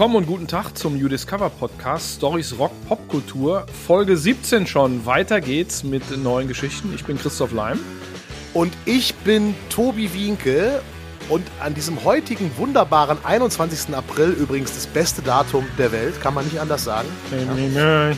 willkommen und guten Tag zum You Discover Podcast Stories Rock Popkultur. Folge 17 schon. Weiter geht's mit neuen Geschichten. Ich bin Christoph Leim. Und ich bin Tobi Wienke. Und an diesem heutigen wunderbaren 21. April, übrigens das beste Datum der Welt, kann man nicht anders sagen. Ja.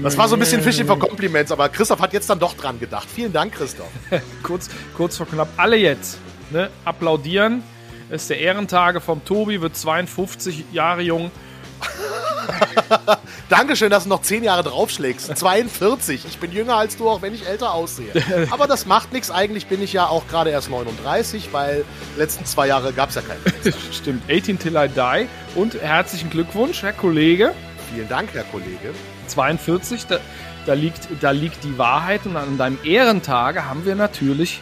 Das war so ein bisschen Fishing for Compliments, aber Christoph hat jetzt dann doch dran gedacht. Vielen Dank, Christoph. kurz, kurz vor knapp. Alle jetzt ne, applaudieren. Es ist der Ehrentage vom Tobi, wird 52 Jahre jung. Dankeschön, dass du noch 10 Jahre draufschlägst. 42. Ich bin jünger als du, auch wenn ich älter aussehe. Aber das macht nichts. Eigentlich bin ich ja auch gerade erst 39, weil letzten zwei Jahre gab es ja keinen. Stimmt. 18 till I die. Und herzlichen Glückwunsch, Herr Kollege. Vielen Dank, Herr Kollege. 42, da, da, liegt, da liegt die Wahrheit. Und an deinem Ehrentage haben wir natürlich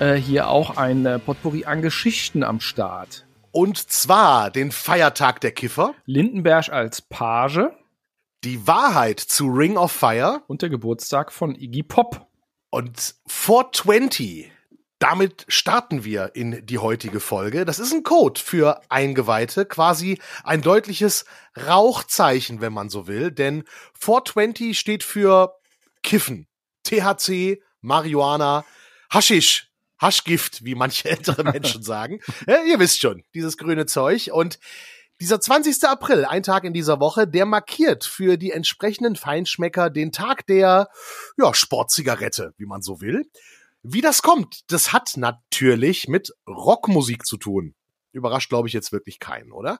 äh, hier auch ein äh, Potpourri an Geschichten am Start. Und zwar den Feiertag der Kiffer. Lindenberg als Page. Die Wahrheit zu Ring of Fire. Und der Geburtstag von Iggy Pop. Und 420. Damit starten wir in die heutige Folge. Das ist ein Code für Eingeweihte, quasi ein deutliches Rauchzeichen, wenn man so will. Denn 420 steht für Kiffen, THC, Marihuana, Haschisch, Haschgift, wie manche ältere Menschen sagen. Ja, ihr wisst schon, dieses grüne Zeug. Und dieser 20. April, ein Tag in dieser Woche, der markiert für die entsprechenden Feinschmecker den Tag der ja, Sportzigarette, wie man so will. Wie das kommt, das hat natürlich mit Rockmusik zu tun. Überrascht, glaube ich, jetzt wirklich keinen, oder?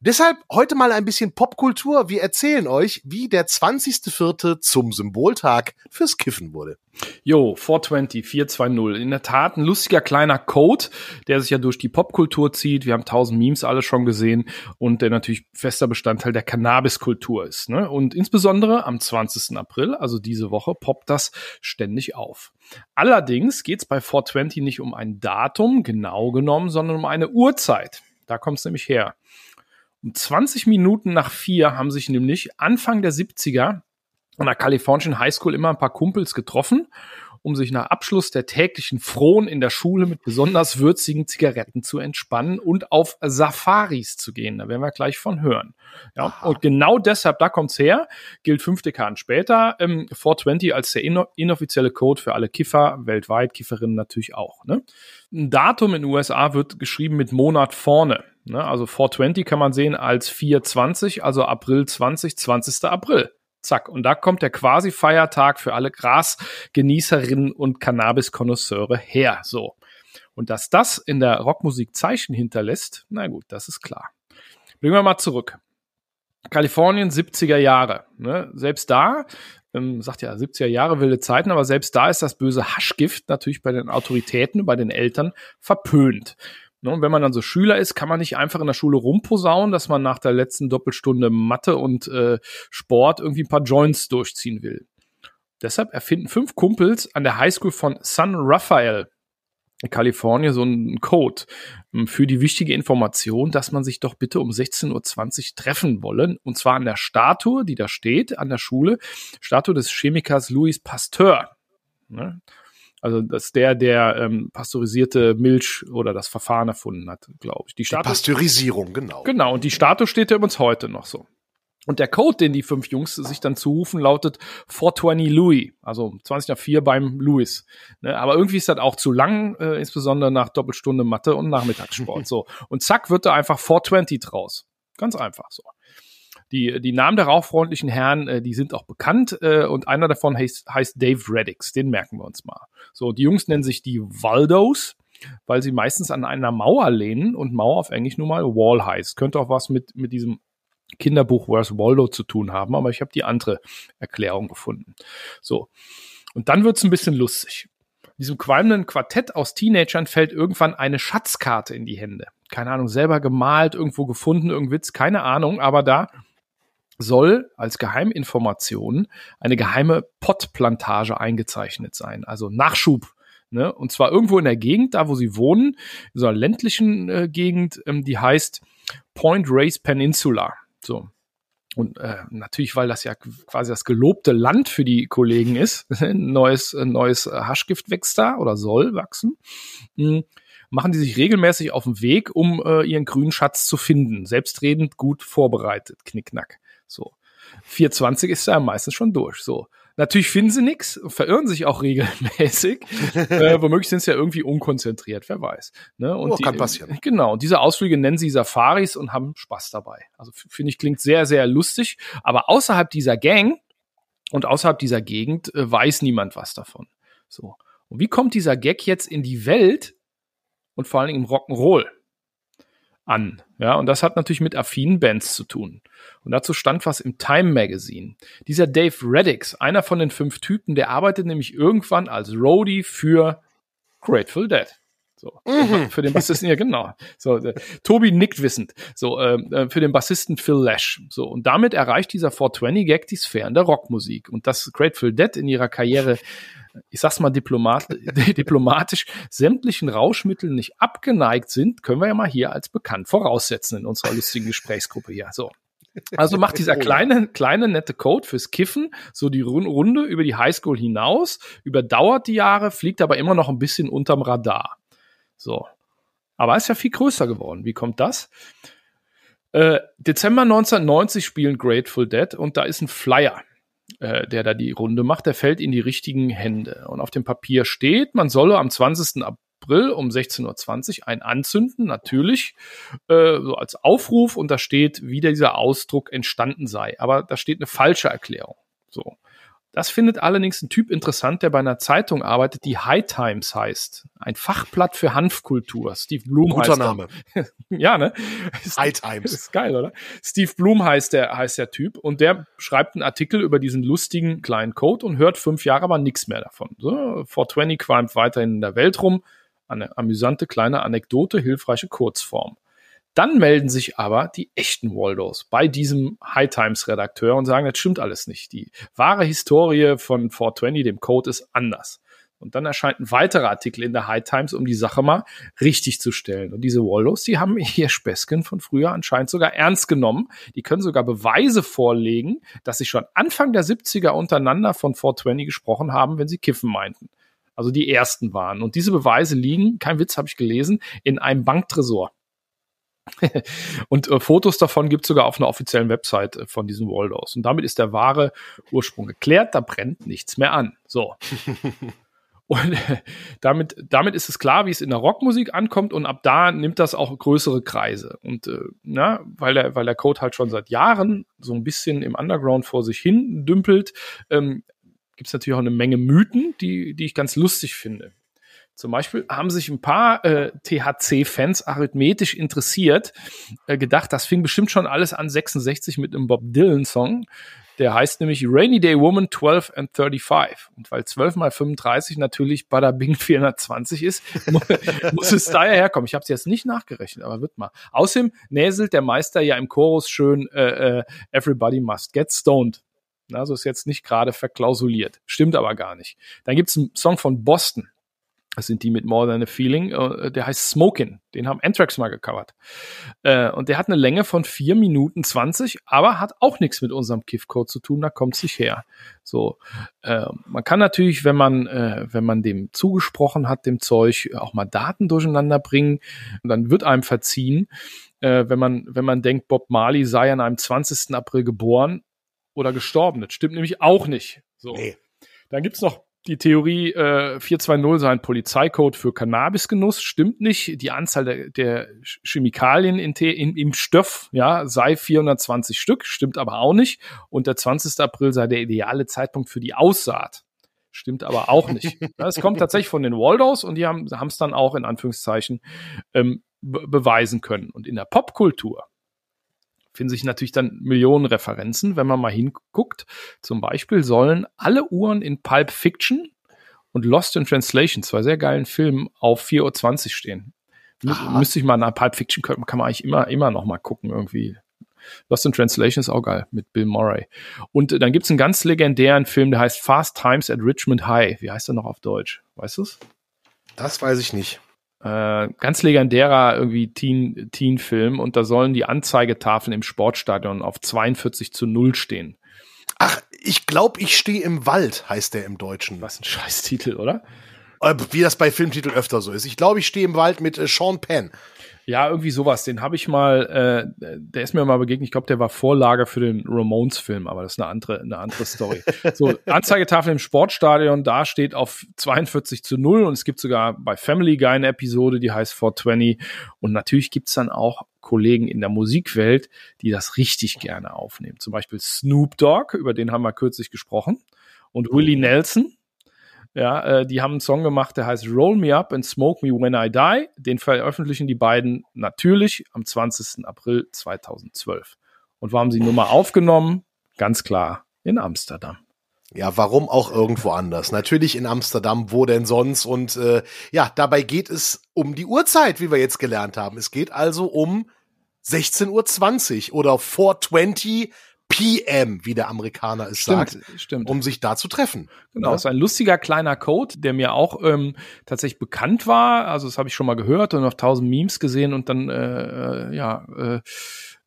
Deshalb heute mal ein bisschen Popkultur. Wir erzählen euch, wie der 20.04. zum Symboltag fürs Kiffen wurde. Jo, 420, 420. In der Tat ein lustiger kleiner Code, der sich ja durch die Popkultur zieht. Wir haben tausend Memes alle schon gesehen und der natürlich fester Bestandteil der Cannabiskultur ist. Ne? Und insbesondere am 20. April, also diese Woche, poppt das ständig auf. Allerdings geht es bei 420 nicht um ein Datum, genau genommen, sondern um eine Uhrzeit. Da kommt es nämlich her. Um 20 Minuten nach vier haben sich nämlich Anfang der 70er an der kalifornischen Highschool immer ein paar Kumpels getroffen um sich nach Abschluss der täglichen Frohen in der Schule mit besonders würzigen Zigaretten zu entspannen und auf Safaris zu gehen. Da werden wir gleich von hören. Ja, Aha. und genau deshalb, da kommt's her, gilt fünf Dekaden später ähm, 420 als der inoffizielle Code für alle Kiffer weltweit, Kifferinnen natürlich auch. Ne? Ein Datum in den USA wird geschrieben mit Monat vorne. Ne? Also 420 kann man sehen als 420, also April 20, 20. April. Zack. Und da kommt der quasi Feiertag für alle Grasgenießerinnen und Cannabis-Konnoisseure her. So. Und dass das in der Rockmusik Zeichen hinterlässt, na gut, das ist klar. Bringen wir mal zurück. Kalifornien 70er Jahre. Ne? Selbst da, ähm, sagt ja 70er Jahre wilde Zeiten, aber selbst da ist das böse Haschgift natürlich bei den Autoritäten, bei den Eltern verpönt. Ne, und wenn man dann so Schüler ist, kann man nicht einfach in der Schule rumposaunen, dass man nach der letzten Doppelstunde Mathe und äh, Sport irgendwie ein paar Joints durchziehen will. Deshalb erfinden fünf Kumpels an der Highschool von San Rafael in Kalifornien so einen Code ähm, für die wichtige Information, dass man sich doch bitte um 16.20 Uhr treffen wollen. Und zwar an der Statue, die da steht, an der Schule, Statue des Chemikers Louis Pasteur. Ne? Also das ist der, der ähm, pasteurisierte Milch oder das Verfahren erfunden hat, glaube ich. Die, die Pasteurisierung, genau. Genau, und die Statue steht ja übrigens heute noch so. Und der Code, den die fünf Jungs sich dann zurufen, lautet 420 Louis, also 20 nach 4 beim Louis. Ne, aber irgendwie ist das auch zu lang, äh, insbesondere nach Doppelstunde Mathe und Nachmittagssport. so. Und zack, wird da einfach 420 draus. Ganz einfach so. Die, die Namen der rauchfreundlichen Herren, äh, die sind auch bekannt äh, und einer davon heißt, heißt Dave Reddix, den merken wir uns mal. So, die Jungs nennen sich die Waldos, weil sie meistens an einer Mauer lehnen und Mauer auf Englisch nun mal Wall heißt. Könnte auch was mit, mit diesem Kinderbuch Where's Waldo zu tun haben, aber ich habe die andere Erklärung gefunden. So. Und dann wird's ein bisschen lustig. Diesem qualmenden Quartett aus Teenagern fällt irgendwann eine Schatzkarte in die Hände. Keine Ahnung, selber gemalt, irgendwo gefunden, irgendein Witz, keine Ahnung, aber da soll als Geheiminformation eine geheime Pottplantage eingezeichnet sein, also Nachschub. Ne? Und zwar irgendwo in der Gegend, da wo sie wohnen, in so einer ländlichen äh, Gegend, ähm, die heißt Point Race Peninsula. So. Und äh, natürlich, weil das ja quasi das gelobte Land für die Kollegen ist, neues, neues Haschgift wächst da oder soll wachsen. Mhm machen die sich regelmäßig auf den Weg, um äh, ihren grünen Schatz zu finden. Selbstredend gut vorbereitet, knickknack. So. 420 ist ja meistens schon durch. So. Natürlich finden sie nichts, verirren sich auch regelmäßig. äh, womöglich sind sie ja irgendwie unkonzentriert, wer weiß. Ne? Und oh, die, kann passieren. Genau, und diese Ausflüge nennen sie Safaris und haben Spaß dabei. Also finde ich, klingt sehr, sehr lustig. Aber außerhalb dieser Gang und außerhalb dieser Gegend äh, weiß niemand was davon. So. Und wie kommt dieser Gag jetzt in die Welt und vor allen Dingen im Rock'n'Roll an? Ja, und das hat natürlich mit affinen Bands zu tun. Und dazu stand was im Time Magazine. Dieser Dave Reddix, einer von den fünf Typen, der arbeitet nämlich irgendwann als Roadie für Grateful Dead. So, mhm. für den Bassisten, ja genau. So, äh, Tobi nickt wissend. So, ähm, äh, für den Bassisten Phil Lash. So, und damit erreicht dieser 420-Gag die Sphären der Rockmusik. Und dass Grateful Dead in ihrer Karriere, ich sag's mal diplomat diplomatisch, sämtlichen Rauschmitteln nicht abgeneigt sind, können wir ja mal hier als bekannt voraussetzen in unserer lustigen Gesprächsgruppe hier. So. Also macht dieser kleine, kleine nette Code fürs Kiffen so die Runde über die Highschool hinaus, überdauert die Jahre, fliegt aber immer noch ein bisschen unterm Radar. So. Aber ist ja viel größer geworden. Wie kommt das? Äh, Dezember 1990 spielen Grateful Dead und da ist ein Flyer, äh, der da die Runde macht. Der fällt in die richtigen Hände. Und auf dem Papier steht, man solle am 20. April um 16.20 Uhr ein anzünden, natürlich, äh, so als Aufruf. Und da steht, wie dieser Ausdruck entstanden sei. Aber da steht eine falsche Erklärung. So. Das findet allerdings ein Typ interessant, der bei einer Zeitung arbeitet, die High Times heißt. Ein Fachblatt für Hanfkultur. Steve Bloom Guter heißt Name. ja, ne? High Times. Ist geil, oder? Steve Bloom heißt der, heißt der Typ und der schreibt einen Artikel über diesen lustigen kleinen Code und hört fünf Jahre aber nichts mehr davon. So, 420 qualmt weiterhin in der Welt rum. Eine amüsante kleine Anekdote, hilfreiche Kurzform. Dann melden sich aber die echten Waldos bei diesem High Times Redakteur und sagen, das stimmt alles nicht. Die wahre Historie von 420, dem Code, ist anders. Und dann erscheint ein weiterer Artikel in der High Times, um die Sache mal richtig zu stellen. Und diese Waldos, die haben hier Späßchen von früher anscheinend sogar ernst genommen. Die können sogar Beweise vorlegen, dass sie schon Anfang der 70er untereinander von 420 gesprochen haben, wenn sie Kiffen meinten. Also die ersten waren. Und diese Beweise liegen, kein Witz habe ich gelesen, in einem Banktresor. Und äh, Fotos davon gibt es sogar auf einer offiziellen Website äh, von diesem Waldos. Und damit ist der wahre Ursprung geklärt, da brennt nichts mehr an. So. Und äh, damit, damit ist es klar, wie es in der Rockmusik ankommt und ab da nimmt das auch größere Kreise. Und äh, na, weil der, weil der Code halt schon seit Jahren so ein bisschen im Underground vor sich hin dümpelt, ähm, gibt es natürlich auch eine Menge Mythen, die, die ich ganz lustig finde. Zum Beispiel haben sich ein paar äh, THC-Fans arithmetisch interessiert, äh, gedacht, das fing bestimmt schon alles an 66 mit einem Bob Dylan-Song. Der heißt nämlich Rainy Day Woman 12 and 35. Und weil 12 mal 35 natürlich Bada Bing 420 ist, muss es daher herkommen. Ich habe es jetzt nicht nachgerechnet, aber wird mal. Außerdem näselt der Meister ja im Chorus schön äh, äh, Everybody must get stoned. Also ist jetzt nicht gerade verklausuliert. Stimmt aber gar nicht. Dann gibt es einen Song von Boston. Das sind die mit More Than a Feeling. Äh, der heißt Smokin'. Den haben Anthrax mal gecovert. Äh, und der hat eine Länge von vier Minuten zwanzig, aber hat auch nichts mit unserem Kiffcode zu tun. Da kommt es nicht her. So, äh, man kann natürlich, wenn man, wenn man dem zugesprochen hat, dem Zeug, auch mal Daten durcheinander bringen. Dann wird einem verziehen, wenn man, wenn man denkt, Bob Marley sei an einem 20. April geboren oder gestorben. Das stimmt nämlich auch nicht. So. Nee. Dann gibt's noch die Theorie äh, 420 sei ein Polizeicode für Cannabisgenuss, stimmt nicht. Die Anzahl der, der Chemikalien in, in, im Stoff ja, sei 420 Stück, stimmt aber auch nicht. Und der 20. April sei der ideale Zeitpunkt für die Aussaat. Stimmt aber auch nicht. Es kommt tatsächlich von den Waldos und die haben es dann auch in Anführungszeichen ähm, beweisen können. Und in der Popkultur finden sich natürlich dann Millionen Referenzen, wenn man mal hinguckt. Zum Beispiel sollen alle Uhren in Pulp Fiction und Lost in Translation, zwei sehr geilen Filmen, auf 4.20 Uhr stehen. Aha. Müsste ich mal nach Pulp Fiction, kann, kann man eigentlich immer, immer noch mal gucken irgendwie. Lost in Translation ist auch geil mit Bill Murray. Und dann gibt es einen ganz legendären Film, der heißt Fast Times at Richmond High. Wie heißt er noch auf Deutsch? Weißt du es? Das weiß ich nicht. Äh, ganz legendärer irgendwie Teen, Teen-Film und da sollen die Anzeigetafeln im Sportstadion auf 42 zu 0 stehen. Ach, ich glaube, ich stehe im Wald, heißt der im Deutschen. Was ein Scheißtitel, oder? Äh, wie das bei Filmtiteln öfter so ist. Ich glaube, ich stehe im Wald mit äh, Sean Penn. Ja, irgendwie sowas. Den habe ich mal, äh, der ist mir mal begegnet. Ich glaube, der war Vorlage für den Ramones-Film, aber das ist eine andere, eine andere Story. so, Anzeigetafel im Sportstadion, da steht auf 42 zu 0 und es gibt sogar bei Family Guy eine Episode, die heißt 420. Und natürlich gibt's dann auch Kollegen in der Musikwelt, die das richtig gerne aufnehmen. Zum Beispiel Snoop Dogg, über den haben wir kürzlich gesprochen, und Willie Nelson ja, äh, die haben einen Song gemacht, der heißt Roll Me Up and Smoke Me When I Die. Den veröffentlichen die beiden natürlich am 20. April 2012. Und wo haben sie Nummer aufgenommen? Ganz klar in Amsterdam. Ja, warum auch irgendwo anders? Natürlich in Amsterdam, wo denn sonst? Und äh, ja, dabei geht es um die Uhrzeit, wie wir jetzt gelernt haben. Es geht also um 16.20 Uhr oder 420 PM, wie der Amerikaner es stimmt, sagt, stimmt. um sich da zu treffen. Genau, ja? Ne? ist ein lustiger kleiner Code, der mir auch ähm, tatsächlich bekannt war. Also das habe ich schon mal gehört und auf tausend Memes gesehen und dann äh, äh, ja äh,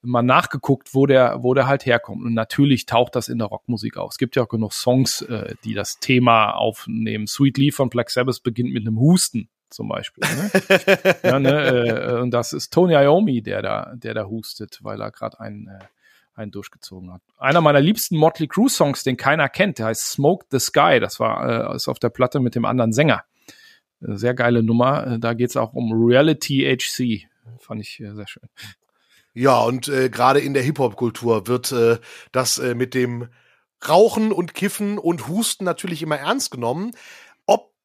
mal nachgeguckt, wo der, wo der halt herkommt. Und natürlich taucht das in der Rockmusik auf. Es gibt ja auch genug Songs, äh, die das Thema aufnehmen. Sweet Leaf von Black Sabbath beginnt mit einem Husten zum Beispiel. Ne? ja, ne, äh, und das ist Tony Iommi, der da, der da hustet, weil er gerade einen äh, einen durchgezogen hat. Einer meiner liebsten Motley Crue Songs, den keiner kennt, der heißt Smoke the Sky. Das war äh, ist auf der Platte mit dem anderen Sänger. Äh, sehr geile Nummer. Äh, da geht es auch um Reality HC. Fand ich äh, sehr schön. Ja, und äh, gerade in der Hip-Hop-Kultur wird äh, das äh, mit dem Rauchen und Kiffen und Husten natürlich immer ernst genommen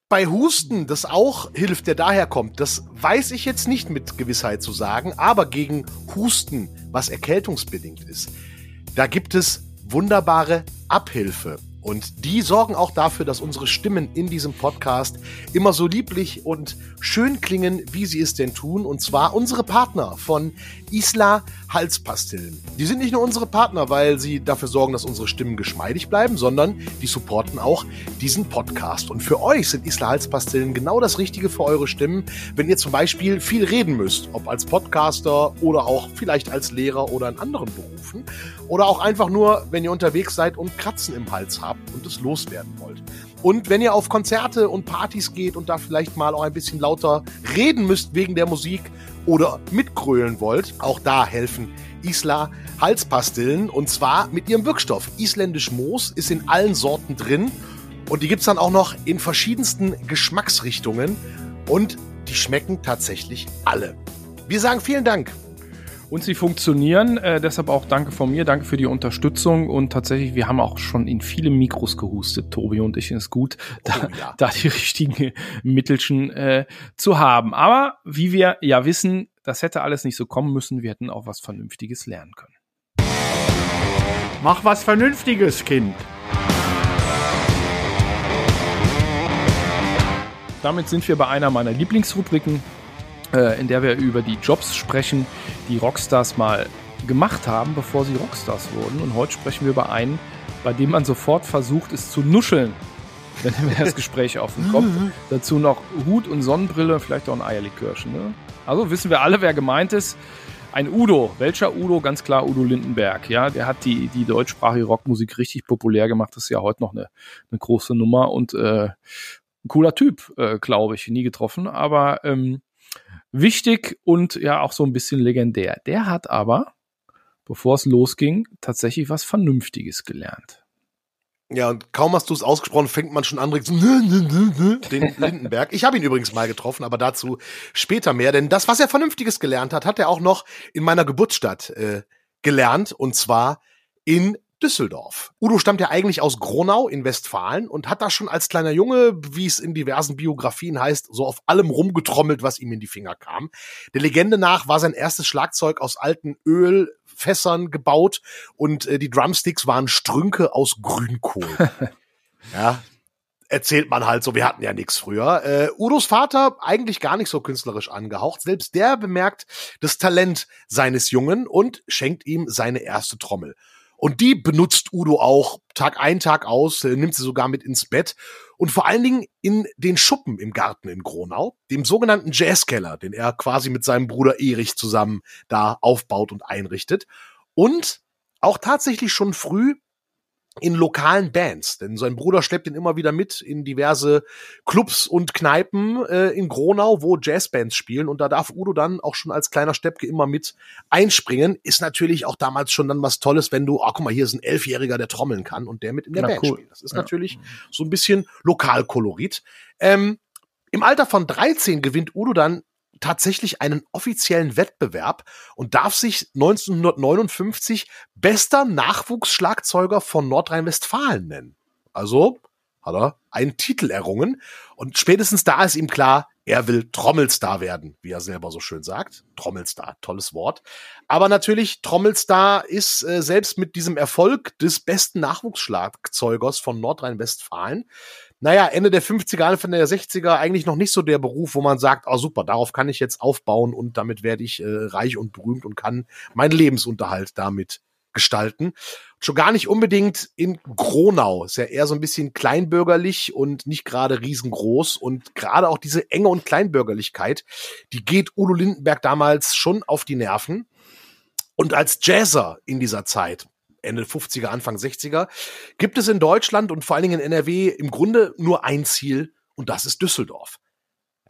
bei Husten das auch hilft, der daherkommt, das weiß ich jetzt nicht mit Gewissheit zu sagen, aber gegen Husten, was erkältungsbedingt ist, da gibt es wunderbare Abhilfe. Und die sorgen auch dafür, dass unsere Stimmen in diesem Podcast immer so lieblich und schön klingen, wie sie es denn tun. Und zwar unsere Partner von Isla Halspastillen. Die sind nicht nur unsere Partner, weil sie dafür sorgen, dass unsere Stimmen geschmeidig bleiben, sondern die supporten auch diesen Podcast. Und für euch sind Isla Halspastillen genau das Richtige für eure Stimmen, wenn ihr zum Beispiel viel reden müsst, ob als Podcaster oder auch vielleicht als Lehrer oder in anderen Berufen. Oder auch einfach nur, wenn ihr unterwegs seid und Kratzen im Hals habt und es loswerden wollt. Und wenn ihr auf Konzerte und Partys geht und da vielleicht mal auch ein bisschen lauter reden müsst wegen der Musik oder mitgrölen wollt, auch da helfen Isla Halspastillen und zwar mit ihrem Wirkstoff. Isländisch Moos ist in allen Sorten drin und die gibt's dann auch noch in verschiedensten Geschmacksrichtungen und die schmecken tatsächlich alle. Wir sagen vielen Dank und sie funktionieren. Äh, deshalb auch danke von mir, danke für die Unterstützung. Und tatsächlich, wir haben auch schon in viele Mikros gehustet, Tobi und ich. Ist gut, da, oh, ja. da die richtigen Mittelchen äh, zu haben. Aber wie wir ja wissen, das hätte alles nicht so kommen müssen. Wir hätten auch was Vernünftiges lernen können. Mach was Vernünftiges, Kind. Damit sind wir bei einer meiner Lieblingsrubriken, äh, in der wir über die Jobs sprechen, die Rockstars mal gemacht haben, bevor sie Rockstars wurden. Und heute sprechen wir über einen, bei dem man sofort versucht, es zu nuscheln, wenn das Gespräch offen kommt. Dazu noch Hut und Sonnenbrille, vielleicht auch ein Eierlikörchen. Ne? Also wissen wir alle, wer gemeint ist. Ein Udo. Welcher Udo? Ganz klar Udo Lindenberg. Ja, der hat die, die deutschsprachige Rockmusik richtig populär gemacht. Das ist ja heute noch eine, eine große Nummer und äh, ein cooler Typ, äh, glaube ich. Nie getroffen, aber ähm, wichtig und ja auch so ein bisschen legendär. Der hat aber, bevor es losging, tatsächlich was Vernünftiges gelernt. Ja, und kaum hast du es ausgesprochen, fängt man schon an, den Lindenberg. Ich habe ihn übrigens mal getroffen, aber dazu später mehr. Denn das, was er Vernünftiges gelernt hat, hat er auch noch in meiner Geburtsstadt äh, gelernt. Und zwar in Düsseldorf. Udo stammt ja eigentlich aus Gronau in Westfalen und hat da schon als kleiner Junge, wie es in diversen Biografien heißt, so auf allem rumgetrommelt, was ihm in die Finger kam. Der Legende nach war sein erstes Schlagzeug aus alten Ölfässern gebaut und äh, die Drumsticks waren Strünke aus Grünkohl. ja, erzählt man halt so, wir hatten ja nichts früher. Äh, Udos Vater eigentlich gar nicht so künstlerisch angehaucht. Selbst der bemerkt das Talent seines Jungen und schenkt ihm seine erste Trommel. Und die benutzt Udo auch Tag ein, Tag aus, äh, nimmt sie sogar mit ins Bett. Und vor allen Dingen in den Schuppen im Garten in Gronau, dem sogenannten Jazzkeller, den er quasi mit seinem Bruder Erich zusammen da aufbaut und einrichtet. Und auch tatsächlich schon früh in lokalen Bands. Denn sein Bruder schleppt ihn immer wieder mit in diverse Clubs und Kneipen äh, in Gronau, wo Jazzbands spielen. Und da darf Udo dann auch schon als kleiner Steppke immer mit einspringen. Ist natürlich auch damals schon dann was Tolles, wenn du, ah, guck mal, hier ist ein Elfjähriger, der trommeln kann und der mit in der Na, Band cool. spielt. Das ist Ja. natürlich so ein bisschen Lokalkolorit. Ähm, Im Alter von 13 gewinnt Udo dann tatsächlich einen offiziellen Wettbewerb und darf sich 1959 bester Nachwuchsschlagzeuger von Nordrhein-Westfalen nennen. Also hat er einen Titel errungen und spätestens da ist ihm klar, er will Trommelstar werden, wie er selber so schön sagt. Trommelstar, tolles Wort. Aber natürlich, Trommelstar ist äh, selbst mit diesem Erfolg des besten Nachwuchsschlagzeugers von Nordrhein-Westfalen naja, Ende der 50er, Anfang der 60er eigentlich noch nicht so der Beruf, wo man sagt, oh super, darauf kann ich jetzt aufbauen und damit werde ich äh, reich und berühmt und kann meinen Lebensunterhalt damit gestalten. Schon gar nicht unbedingt in Gronau. Ist ja eher so ein bisschen kleinbürgerlich und nicht gerade riesengroß. Und gerade auch diese Enge und Kleinbürgerlichkeit, die geht Udo Lindenberg damals schon auf die Nerven. Und als Jazzer in dieser Zeit, Ende 50er, Anfang 60er, gibt es in Deutschland und vor allen Dingen in NRW im Grunde nur ein Ziel und das ist Düsseldorf.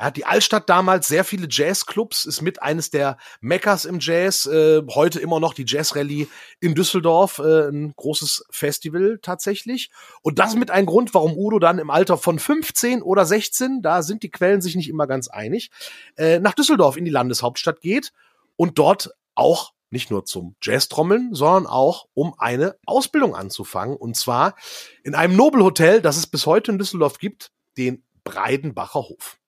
Ja, die Altstadt damals, sehr viele Jazzclubs, ist mit eines der Meckers im Jazz. Äh, heute immer noch die Jazz Rallye in Düsseldorf, äh, ein großes Festival tatsächlich. Und das mit ein Grund, warum Udo dann im Alter von 15 oder 16, da sind die Quellen sich nicht immer ganz einig, äh, nach Düsseldorf in die Landeshauptstadt geht und dort auch nicht nur zum Jazz-Trommeln, sondern auch um eine Ausbildung anzufangen. Und zwar in einem Nobelhotel, das es bis heute in Düsseldorf gibt, den Breidenbacher Hof.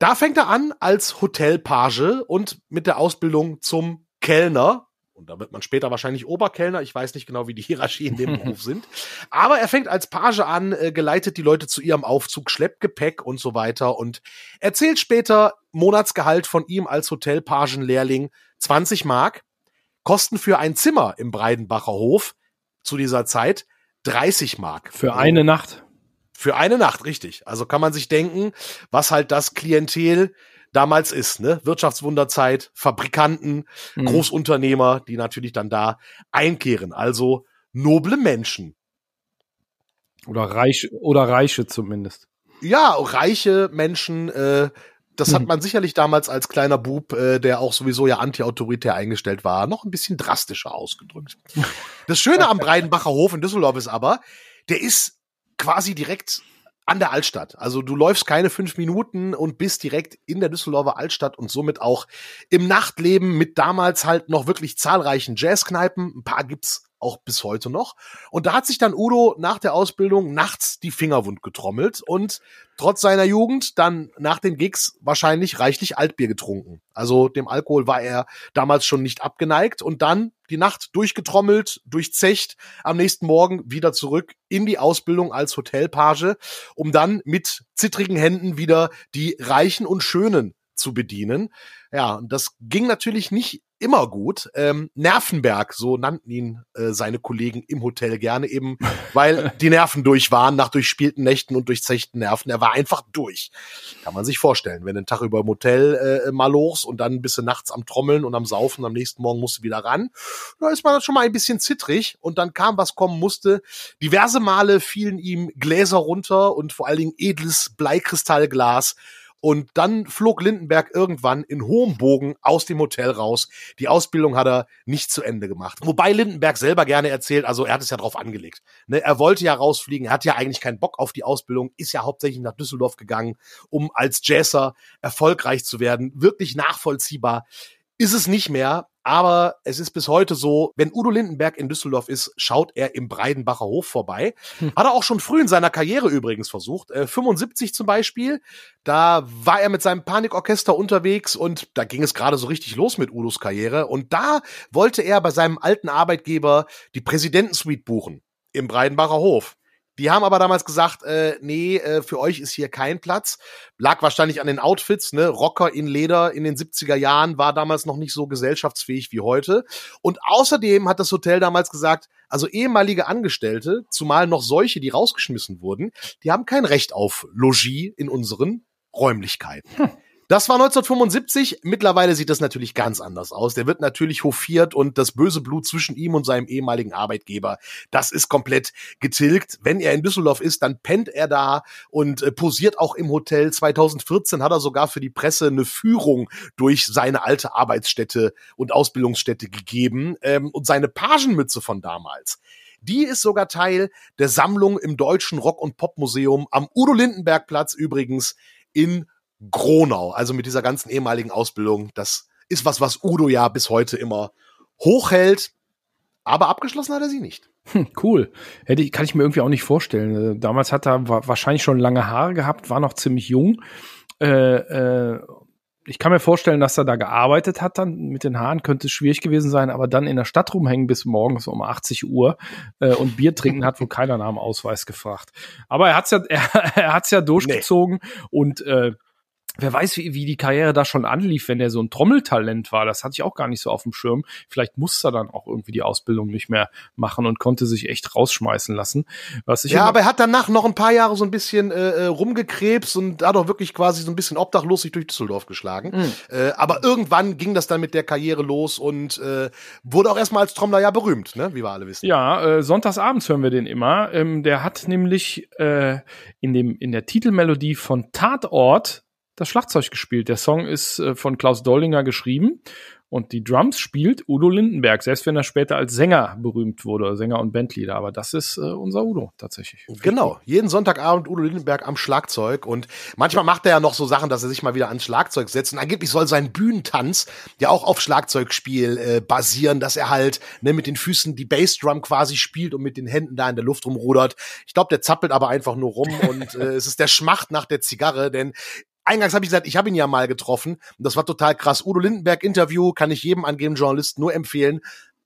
Da fängt er an als Hotelpage und mit der Ausbildung zum Kellner. Und da wird man später wahrscheinlich Oberkellner. Ich weiß nicht genau, wie die Hierarchie in dem Beruf sind. Aber er fängt als Page an, äh, geleitet die Leute zu ihrem Aufzug, schleppt Gepäck und so weiter und erzählt später Monatsgehalt von ihm als Hotelpagenlehrling 20 Mark. Kosten für ein Zimmer im Breidenbacher Hof zu dieser Zeit 30 Mark. Für eine Nacht. Für eine Nacht, richtig. Also kann man sich denken, was halt das Klientel damals ist, ne? Wirtschaftswunderzeit, Fabrikanten, Mhm. Großunternehmer, die natürlich dann da einkehren. Also noble Menschen. Oder reich oder reiche zumindest. Ja, reiche Menschen, äh, das hat Mhm. man sicherlich damals als kleiner Bub, äh, der auch sowieso ja anti-autoritär eingestellt war, noch ein bisschen drastischer ausgedrückt. Das Schöne am Breidenbacher Hof in Düsseldorf ist aber, der ist quasi direkt an der Altstadt. Also du läufst keine fünf Minuten und bist direkt in der Düsseldorfer Altstadt und somit auch im Nachtleben mit damals halt noch wirklich zahlreichen Jazzkneipen. Ein paar gibt's auch bis heute noch. Und da hat sich dann Udo nach der Ausbildung nachts die Finger wund getrommelt und trotz seiner Jugend dann nach den Gigs wahrscheinlich reichlich Altbier getrunken. Also dem Alkohol war er damals schon nicht abgeneigt und dann die Nacht durchgetrommelt, durchzecht, am nächsten Morgen wieder zurück in die Ausbildung als Hotelpage, um dann mit zittrigen Händen wieder die Reichen und Schönen zu bedienen. Ja, und das ging natürlich nicht immer gut. Ähm, Nervenberg, so nannten ihn äh, seine Kollegen im Hotel gerne eben, weil die Nerven durch waren nach durchspielten Nächten und durchzechten Nerven. Er war einfach durch. Kann man sich vorstellen, wenn du einen Tag über im Hotel äh, mal los und dann bist du nachts am Trommeln und am Saufen, am nächsten Morgen musst du wieder ran. Da ist man schon mal ein bisschen zittrig und dann kam, was kommen musste. Diverse Male fielen ihm Gläser runter und vor allen Dingen edles Bleikristallglas. Und dann flog Lindenberg irgendwann in hohem Bogen aus dem Hotel raus. Die Ausbildung hat er nicht zu Ende gemacht. Wobei Lindenberg selber gerne erzählt, also er hat es ja drauf angelegt. Ne, er wollte ja rausfliegen, er hat ja eigentlich keinen Bock auf die Ausbildung, ist ja hauptsächlich nach Düsseldorf gegangen, um als Jazzer erfolgreich zu werden. Wirklich nachvollziehbar ist es nicht mehr. Aber es ist bis heute so, wenn Udo Lindenberg in Düsseldorf ist, schaut er im Breidenbacher Hof vorbei. Hm. Hat er auch schon früh in seiner Karriere übrigens versucht. Äh, 75 zum Beispiel. Da war er mit seinem Panikorchester unterwegs und da ging es gerade so richtig los mit Udos Karriere. Und da wollte er bei seinem alten Arbeitgeber die Präsidentensuite buchen im Breidenbacher Hof. Die haben aber damals gesagt, äh, nee, äh, für euch ist hier kein Platz. Lag wahrscheinlich an den Outfits, ne? Rocker in Leder in den 70er Jahren war damals noch nicht so gesellschaftsfähig wie heute. Und außerdem hat das Hotel damals gesagt, also ehemalige Angestellte, zumal noch solche, die rausgeschmissen wurden, die haben kein Recht auf Logis in unseren Räumlichkeiten. Das war 1975. Mittlerweile sieht das natürlich ganz anders aus. Der wird natürlich hofiert und das böse Blut zwischen ihm und seinem ehemaligen Arbeitgeber, das ist komplett getilgt. Wenn er in Düsseldorf ist, dann pennt er da und äh, posiert auch im Hotel. 2014 hat er sogar für die Presse eine Führung durch seine alte Arbeitsstätte und Ausbildungsstätte gegeben ähm, und seine Pagenmütze von damals. Die ist sogar Teil der Sammlung im Deutschen Rock- und Popmuseum am Udo Lindenberg Platz übrigens in Gronau, also mit dieser ganzen ehemaligen Ausbildung. Das ist was, was Udo ja bis heute immer hochhält. Aber abgeschlossen hat er sie nicht. Hm, cool. Hätte ich, kann ich mir irgendwie auch nicht vorstellen. Äh, damals hat er wahrscheinlich schon lange Haare gehabt, war noch ziemlich jung. Äh, äh, ich kann mir vorstellen, dass er da gearbeitet hat dann mit den Haaren, könnte es schwierig gewesen sein, aber dann in der Stadt rumhängen bis morgens um 80 Uhr äh, und Bier trinken hat wohl keiner nach dem Ausweis gefragt. Aber er hat's ja, er, er hat's ja durchgezogen nee. und äh, wer weiß, wie, wie die Karriere da schon anlief, wenn er so ein Trommeltalent war. Das hatte ich auch gar nicht so auf dem Schirm. Vielleicht musste er dann auch irgendwie die Ausbildung nicht mehr machen und konnte sich echt rausschmeißen lassen. Was ich ja, aber er hat danach noch ein paar Jahre so ein bisschen äh, äh rumgekrebst und hat auch wirklich quasi so ein bisschen obdachlos sich durch Düsseldorf geschlagen. Mhm. Äh, aber irgendwann ging das dann mit der Karriere los und äh, wurde auch erstmal als Trommler ja berühmt, ne? wie wir alle wissen. Ja, äh, sonntagsabends hören wir den immer. Ähm, der hat nämlich äh, in, dem, in der Titelmelodie von Tatort das Schlagzeug gespielt. Der Song ist äh, von Klaus Dollinger geschrieben und die Drums spielt Udo Lindenberg, selbst wenn er später als Sänger berühmt wurde, Sänger und Bandleader. Aber das ist äh, unser Udo tatsächlich. Genau, jeden Sonntagabend Udo Lindenberg am Schlagzeug. Und manchmal macht er ja noch so Sachen, dass er sich mal wieder ans Schlagzeug setzt. Und angeblich soll sein Bühnentanz ja auch auf Schlagzeugspiel äh, basieren, dass er halt ne, mit den Füßen die Bassdrum quasi spielt und mit den Händen da in der Luft rumrudert. Ich glaube, der zappelt aber einfach nur rum und äh, es ist der Schmacht nach der Zigarre, denn eingangs habe ich gesagt, ich habe ihn ja mal getroffen. Und das war total krass. Udo Lindenberg Interview kann ich jedem angehenden Journalisten nur empfehlen.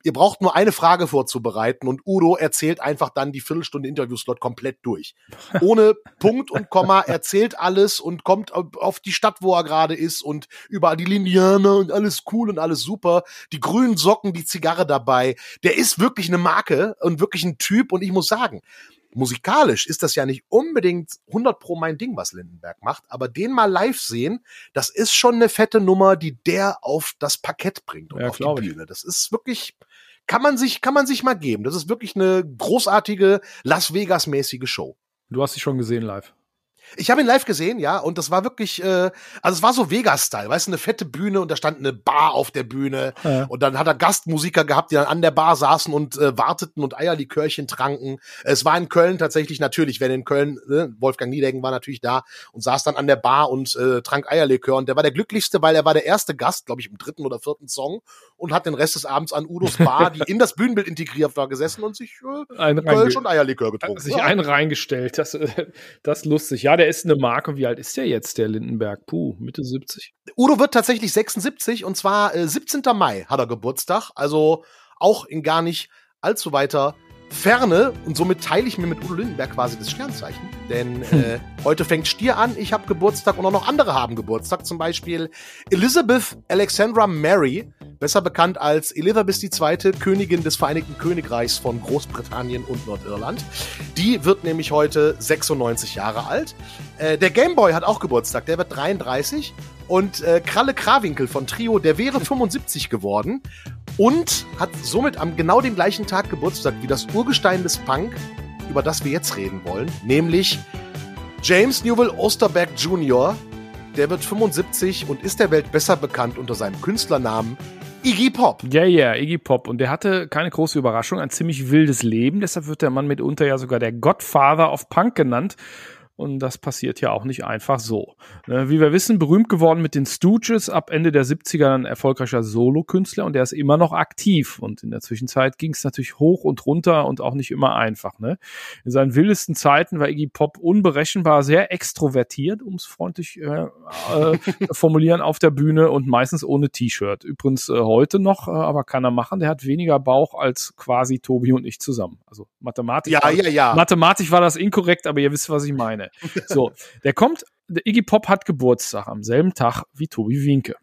Ihr braucht nur eine Frage vorzubereiten und Udo erzählt einfach dann die Viertelstunde Interviewslot komplett durch. Ohne Punkt und Komma erzählt alles und kommt auf die Stadt, wo er gerade ist und überall die Linianer und alles cool und alles super. Die grünen Socken, die Zigarre dabei. Der ist wirklich eine Marke und wirklich ein Typ und ich muss sagen, musikalisch ist das ja nicht unbedingt 100 pro mein Ding, was Lindenberg macht, aber den mal live sehen, das ist schon eine fette Nummer, die der auf das Parkett bringt und ja, auf die Bühne. Das ist wirklich, kann man sich, kann man sich mal geben. Das ist wirklich eine großartige Las Vegas mäßige Show. Du hast sie schon gesehen live. Ich habe ihn live gesehen, ja, und das war wirklich, äh, also es war so Vegas-Style, weißt du, eine fette Bühne und da stand eine Bar auf der Bühne ja. und dann hat er Gastmusiker gehabt, die dann an der Bar saßen und äh, warteten und Eierlikörchen tranken. Es war in Köln tatsächlich natürlich, wenn in Köln, ne, Wolfgang Niedecken war natürlich da und saß dann an der Ar und äh, trank Eierlikör und der war der glücklichste, weil er war der erste Gast, glaube ich, im dritten oder vierten Song und hat den Rest des Abends an Udos Bar, die in das Bühnenbild integriert war, gesessen und sich äh, Kölsch und Eierlikör getrunken. Sich ja. einen reingestellt, das, äh, das ist lustig. Ja, der ist eine Marke. Wie alt ist der jetzt, der Lindenberg? Puh, Mitte 70. Udo wird tatsächlich 76 und zwar äh, 17. Mai hat er Geburtstag. Also auch in gar nicht allzu weiter Ferne und somit teile ich mir mit Udo Lindenberg quasi das Sternzeichen. Denn hm. äh, heute fängt Stier an, ich habe Geburtstag und auch noch andere haben Geburtstag. Zum Beispiel Elizabeth Alexandra Mary, besser bekannt als Elizabeth II., Königin des Vereinigten Königreichs von Großbritannien und Nordirland. Die wird nämlich heute 96 Jahre alt. Äh, der Gameboy hat auch Geburtstag, der wird 33. Und äh, Kralle Krawinkel von Trio, der wäre 75 geworden und hat somit am genau dem gleichen Tag Geburtstag wie das Urgestein des Punk, über das wir jetzt reden wollen, nämlich James Newell Osterberg Jr., der wird 75 und ist der Welt besser bekannt unter seinem Künstlernamen Iggy Pop. Ja, yeah, ja, yeah, Iggy Pop. Und der hatte keine große Überraschung, ein ziemlich wildes Leben. Deshalb wird der Mann mitunter ja sogar der Godfather of Punk genannt. Und das passiert ja auch nicht einfach so. Ne, wie wir wissen, berühmt geworden mit den Stooges, ab Ende der 70er ein erfolgreicher Solokünstler und der ist immer noch aktiv. Und in der Zwischenzeit ging es natürlich hoch und runter und auch nicht immer einfach. Ne? In seinen wildesten Zeiten war Iggy Pop unberechenbar, sehr extrovertiert, um es freundlich äh, äh, formulieren, auf der Bühne und meistens ohne T-Shirt. Übrigens äh, heute noch, äh, aber kann er machen. Der hat weniger Bauch als quasi Tobi und ich zusammen. Also mathematisch, ja, ja, ja. mathematisch war das inkorrekt, aber ihr wisst, was ich meine. So, der kommt, der Iggy Pop hat Geburtstag am selben Tag wie Tobi Winke.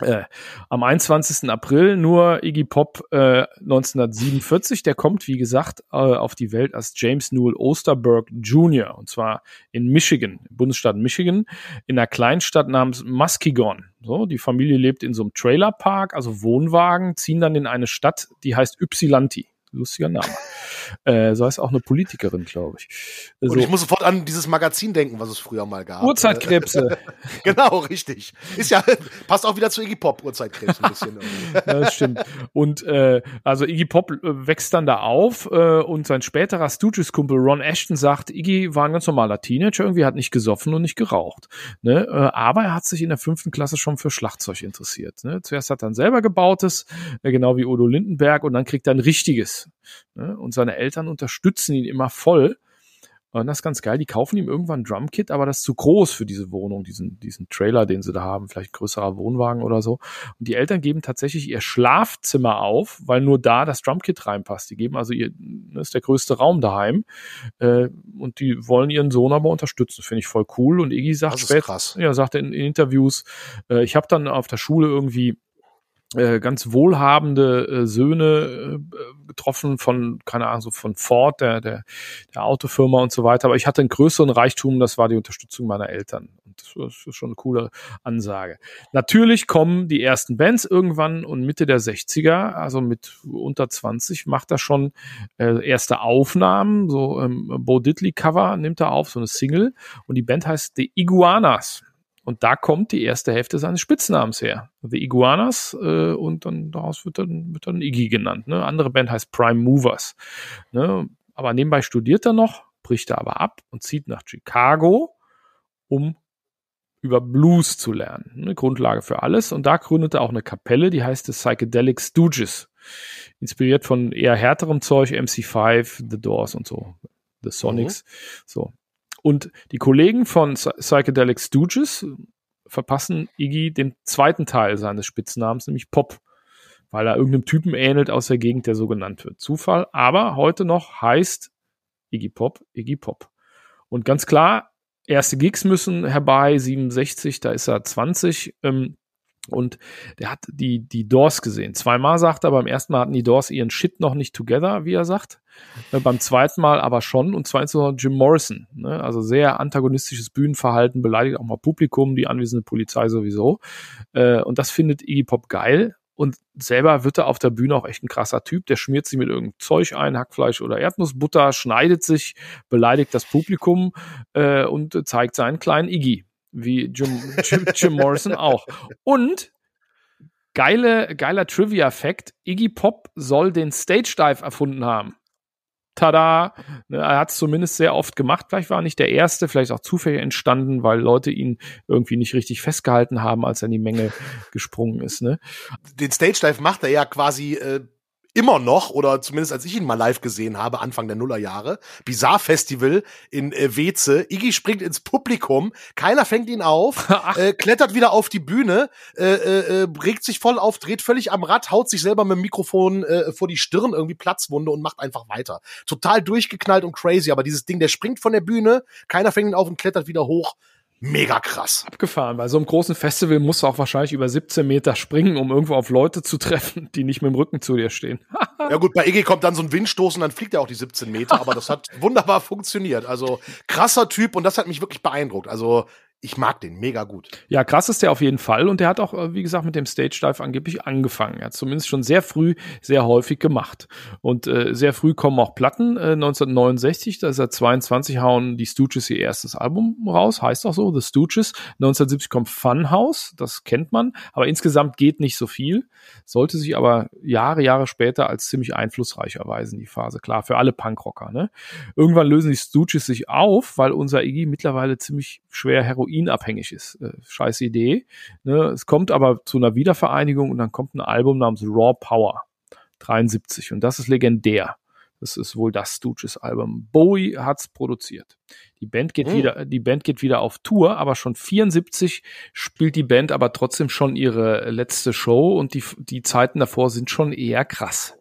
Äh, am 21. April nur Iggy Pop äh, 1947. Der kommt, wie gesagt, äh, auf die Welt als James Newell Osterberg Jr. Und zwar in Michigan, Bundesstaat Michigan, in einer Kleinstadt namens Muskegon. So, die Familie lebt in so einem Trailerpark, also Wohnwagen, ziehen dann in eine Stadt, die heißt Ypsilanti. Lustiger Name. Äh, so heißt auch eine Politikerin, glaube ich. So. Und ich muss sofort an dieses Magazin denken, was es früher mal gab. Uhrzeitkrebse. genau, richtig. Ist ja, passt auch wieder zu Iggy Pop, Uhrzeitkrebs ein bisschen. ja, das stimmt. Und äh, also Iggy Pop äh, wächst dann da auf äh, und sein späterer Stooges-Kumpel Ron Ashton sagt, Iggy war ein ganz normaler Teenager, irgendwie hat nicht gesoffen und nicht geraucht. Ne? Äh, aber er hat sich in der fünften Klasse schon für Schlagzeug interessiert. Ne? Zuerst hat er ein selber gebautes, äh, genau wie Udo Lindenberg, und dann kriegt er ein richtiges Ne? Und seine Eltern unterstützen ihn immer voll. Und das ist ganz geil. Die kaufen ihm irgendwann ein Drumkit, aber das ist zu groß für diese Wohnung, diesen, diesen Trailer, den sie da haben, vielleicht größerer Wohnwagen oder so. Und die Eltern geben tatsächlich ihr Schlafzimmer auf, weil nur da das Drumkit reinpasst. Die geben also ihr, das ne, ist der größte Raum daheim. Äh, und die wollen ihren Sohn aber unterstützen. Finde ich voll cool. Und Iggy sagt später, ja, sagt in, in Interviews, äh, ich habe dann auf der Schule irgendwie äh, ganz wohlhabende äh, Söhne äh, getroffen von, keine Ahnung, so von Ford, der, der, der Autofirma und so weiter. Aber ich hatte einen größeren Reichtum, das war die Unterstützung meiner Eltern. Und das ist schon eine coole Ansage. Natürlich kommen die ersten Bands irgendwann und Mitte der 60er, also mit unter 20, macht er schon äh, erste Aufnahmen, so ähm, Bo Diddley Cover nimmt er auf, so eine Single. Und die Band heißt The Iguanas. Und da kommt die erste Hälfte seines Spitznamens her. The Iguanas äh, und dann daraus wird dann, wird dann Iggy genannt. Ne? Andere Band heißt Prime Movers. Ne? Aber nebenbei studiert er noch, bricht er aber ab und zieht nach Chicago, um über Blues zu lernen. Eine Grundlage für alles. Und da gründet er auch eine Kapelle, die heißt The Psychedelic Stooges. Inspiriert von eher härterem Zeug, MC5, The Doors und so. The Sonics. Mhm. So. Und die Kollegen von Psychedelic Stooges verpassen Iggy den zweiten Teil seines Spitznamens, nämlich Pop, weil er irgendeinem Typen ähnelt aus der Gegend, der so genannt wird. Zufall, aber heute noch heißt Iggy Pop Iggy Pop. Und ganz klar, erste Gigs müssen herbei, 67, da ist er 20. Ähm, und der hat die, die Doors gesehen. Zweimal sagt er, beim ersten Mal hatten die Doors ihren Shit noch nicht together, wie er sagt. Äh, beim zweiten Mal aber schon. Und zwar insbesondere Jim Morrison. Ne? Also sehr antagonistisches Bühnenverhalten, beleidigt auch mal Publikum, die anwesende Polizei sowieso. Äh, und das findet Iggy Pop geil. Und selber wird er auf der Bühne auch echt ein krasser Typ. Der schmiert sich mit irgendeinem Zeug ein, Hackfleisch oder Erdnussbutter, schneidet sich, beleidigt das Publikum äh, und zeigt seinen kleinen Iggy wie Jim, Jim, Jim Morrison auch. Und geile, geiler Trivia-Fact: Iggy Pop soll den Stage Dive erfunden haben. Tada! Ne, er hat es zumindest sehr oft gemacht. Vielleicht war er nicht der Erste, vielleicht auch zufällig entstanden, weil Leute ihn irgendwie nicht richtig festgehalten haben, als er in die Menge gesprungen ist. Ne? Den Stage Dive macht er ja quasi äh, immer noch, oder zumindest als ich ihn mal live gesehen habe, Anfang der Nullerjahre, Bizarre Festival in äh, Weze. Iggy springt ins Publikum, keiner fängt ihn auf, äh, klettert wieder auf die Bühne, äh, äh, äh, regt sich voll auf, dreht völlig am Rad, haut sich selber mit dem Mikrofon äh, vor die Stirn, irgendwie Platzwunde und macht einfach weiter. Total durchgeknallt und crazy, aber dieses Ding, der springt von der Bühne, keiner fängt ihn auf und klettert wieder hoch mega krass. Abgefahren. Bei so einem großen Festival musst du auch wahrscheinlich über 17 Meter springen, um irgendwo auf Leute zu treffen, die nicht mit dem Rücken zu dir stehen. ja gut, bei Iggy kommt dann so ein Windstoß und dann fliegt er auch die 17 Meter, aber das hat wunderbar funktioniert. Also krasser Typ und das hat mich wirklich beeindruckt. Also ich mag den mega gut. Ja, krass ist der auf jeden Fall. Und der hat auch, äh, wie gesagt, mit dem Stage Dive angeblich angefangen. Er hat zumindest schon sehr früh, sehr häufig gemacht. Und äh, sehr früh kommen auch Platten. Äh, 1969, da ist er 22, hauen die Stooges ihr erstes Album raus. Heißt auch so, The Stooges. 1970 kommt Funhouse, das kennt man. Aber insgesamt geht nicht so viel. Sollte sich aber Jahre, Jahre später als ziemlich einflussreich erweisen, die Phase. Klar, für alle Punkrocker. Ne? Irgendwann lösen die Stooges sich auf, weil unser Iggy mittlerweile ziemlich schwer Heroin heroinabhängig ist. Äh, scheiß Idee. Ne? Es kommt aber zu einer Wiedervereinigung und dann kommt ein Album namens Raw Power 73 und das ist legendär. Das ist wohl das Stooges-Album. Bowie hat's produziert. Die Band geht mhm. wieder, die Band geht wieder auf Tour, aber schon 74 spielt die Band aber trotzdem schon ihre letzte Show und die, die Zeiten davor sind schon eher krass.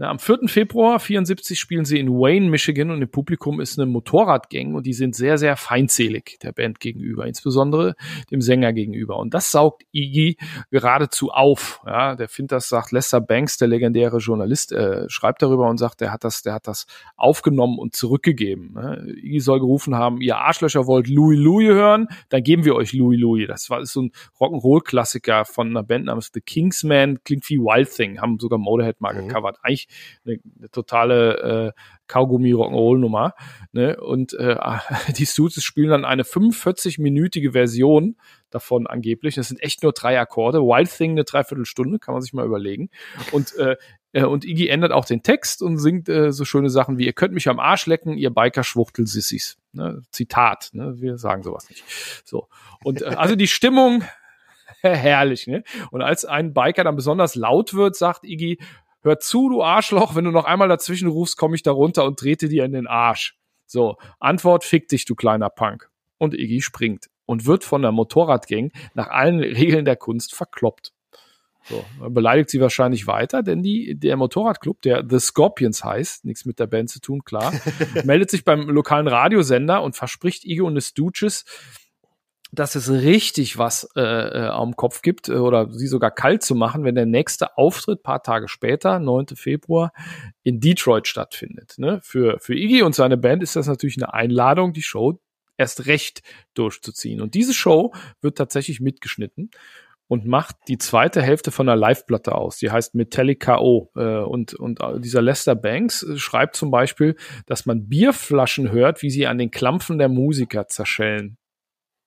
Na, am 4. Februar 74 spielen sie in Wayne, Michigan und im Publikum ist eine Motorradgang und die sind sehr, sehr feindselig der Band gegenüber, insbesondere dem Sänger gegenüber. Und das saugt Iggy geradezu auf. Ja, der findet das, sagt Lester Banks, der legendäre Journalist, äh, schreibt darüber und sagt, der hat das, der hat das aufgenommen und zurückgegeben. Ne? Iggy soll gerufen haben, ihr Arschlöcher wollt Louis Louis hören, dann geben wir euch Louis Louis. Das war ist so ein Rock'n'Roll-Klassiker von einer Band namens The Kingsman, klingt wie Wild Thing, haben sogar Motorhead mal mhm. gecovert. Eigentlich eine, eine totale äh, Kaugummi Rock'n'Roll Nummer. Ne? Und äh, die Stooges spielen dann eine 45-minütige Version davon angeblich. Das sind echt nur drei Akkorde. Wild Thing eine Dreiviertelstunde, kann man sich mal überlegen. Und äh, äh, und Iggy ändert auch den Text und singt äh, so schöne Sachen wie, ihr könnt mich am Arsch lecken, ihr Biker-Schwuchtel-Sissis. Ne? Zitat, ne? wir sagen sowas nicht. So. Und äh, also die Stimmung, herrlich, ne? Und als ein Biker dann besonders laut wird, sagt Iggy, hör zu, du Arschloch, wenn du noch einmal dazwischen rufst, komme ich da runter und trete dir in den Arsch. So, Antwort, fick dich, du kleiner Punk. Und Iggy springt und wird von der Motorradgang nach allen Regeln der Kunst verkloppt. So, beleidigt sie wahrscheinlich weiter, denn die, der Motorradclub, der The Scorpions heißt, nichts mit der Band zu tun, klar, meldet sich beim lokalen Radiosender und verspricht Iggy und the Stooges, dass es richtig was äh, äh, am Kopf gibt äh, oder sie sogar kalt zu machen, wenn der nächste Auftritt paar Tage später, 9. Februar, in Detroit stattfindet. Ne? Für, für Iggy und seine Band ist das natürlich eine Einladung, die Show erst recht durchzuziehen. Und diese Show wird tatsächlich mitgeschnitten und macht die zweite Hälfte von einer Live-Platte aus. Die heißt Metallica O. Äh, und, und dieser Lester Banks äh, schreibt zum Beispiel, dass man Bierflaschen hört, wie sie an den Klampfen der Musiker zerschellen.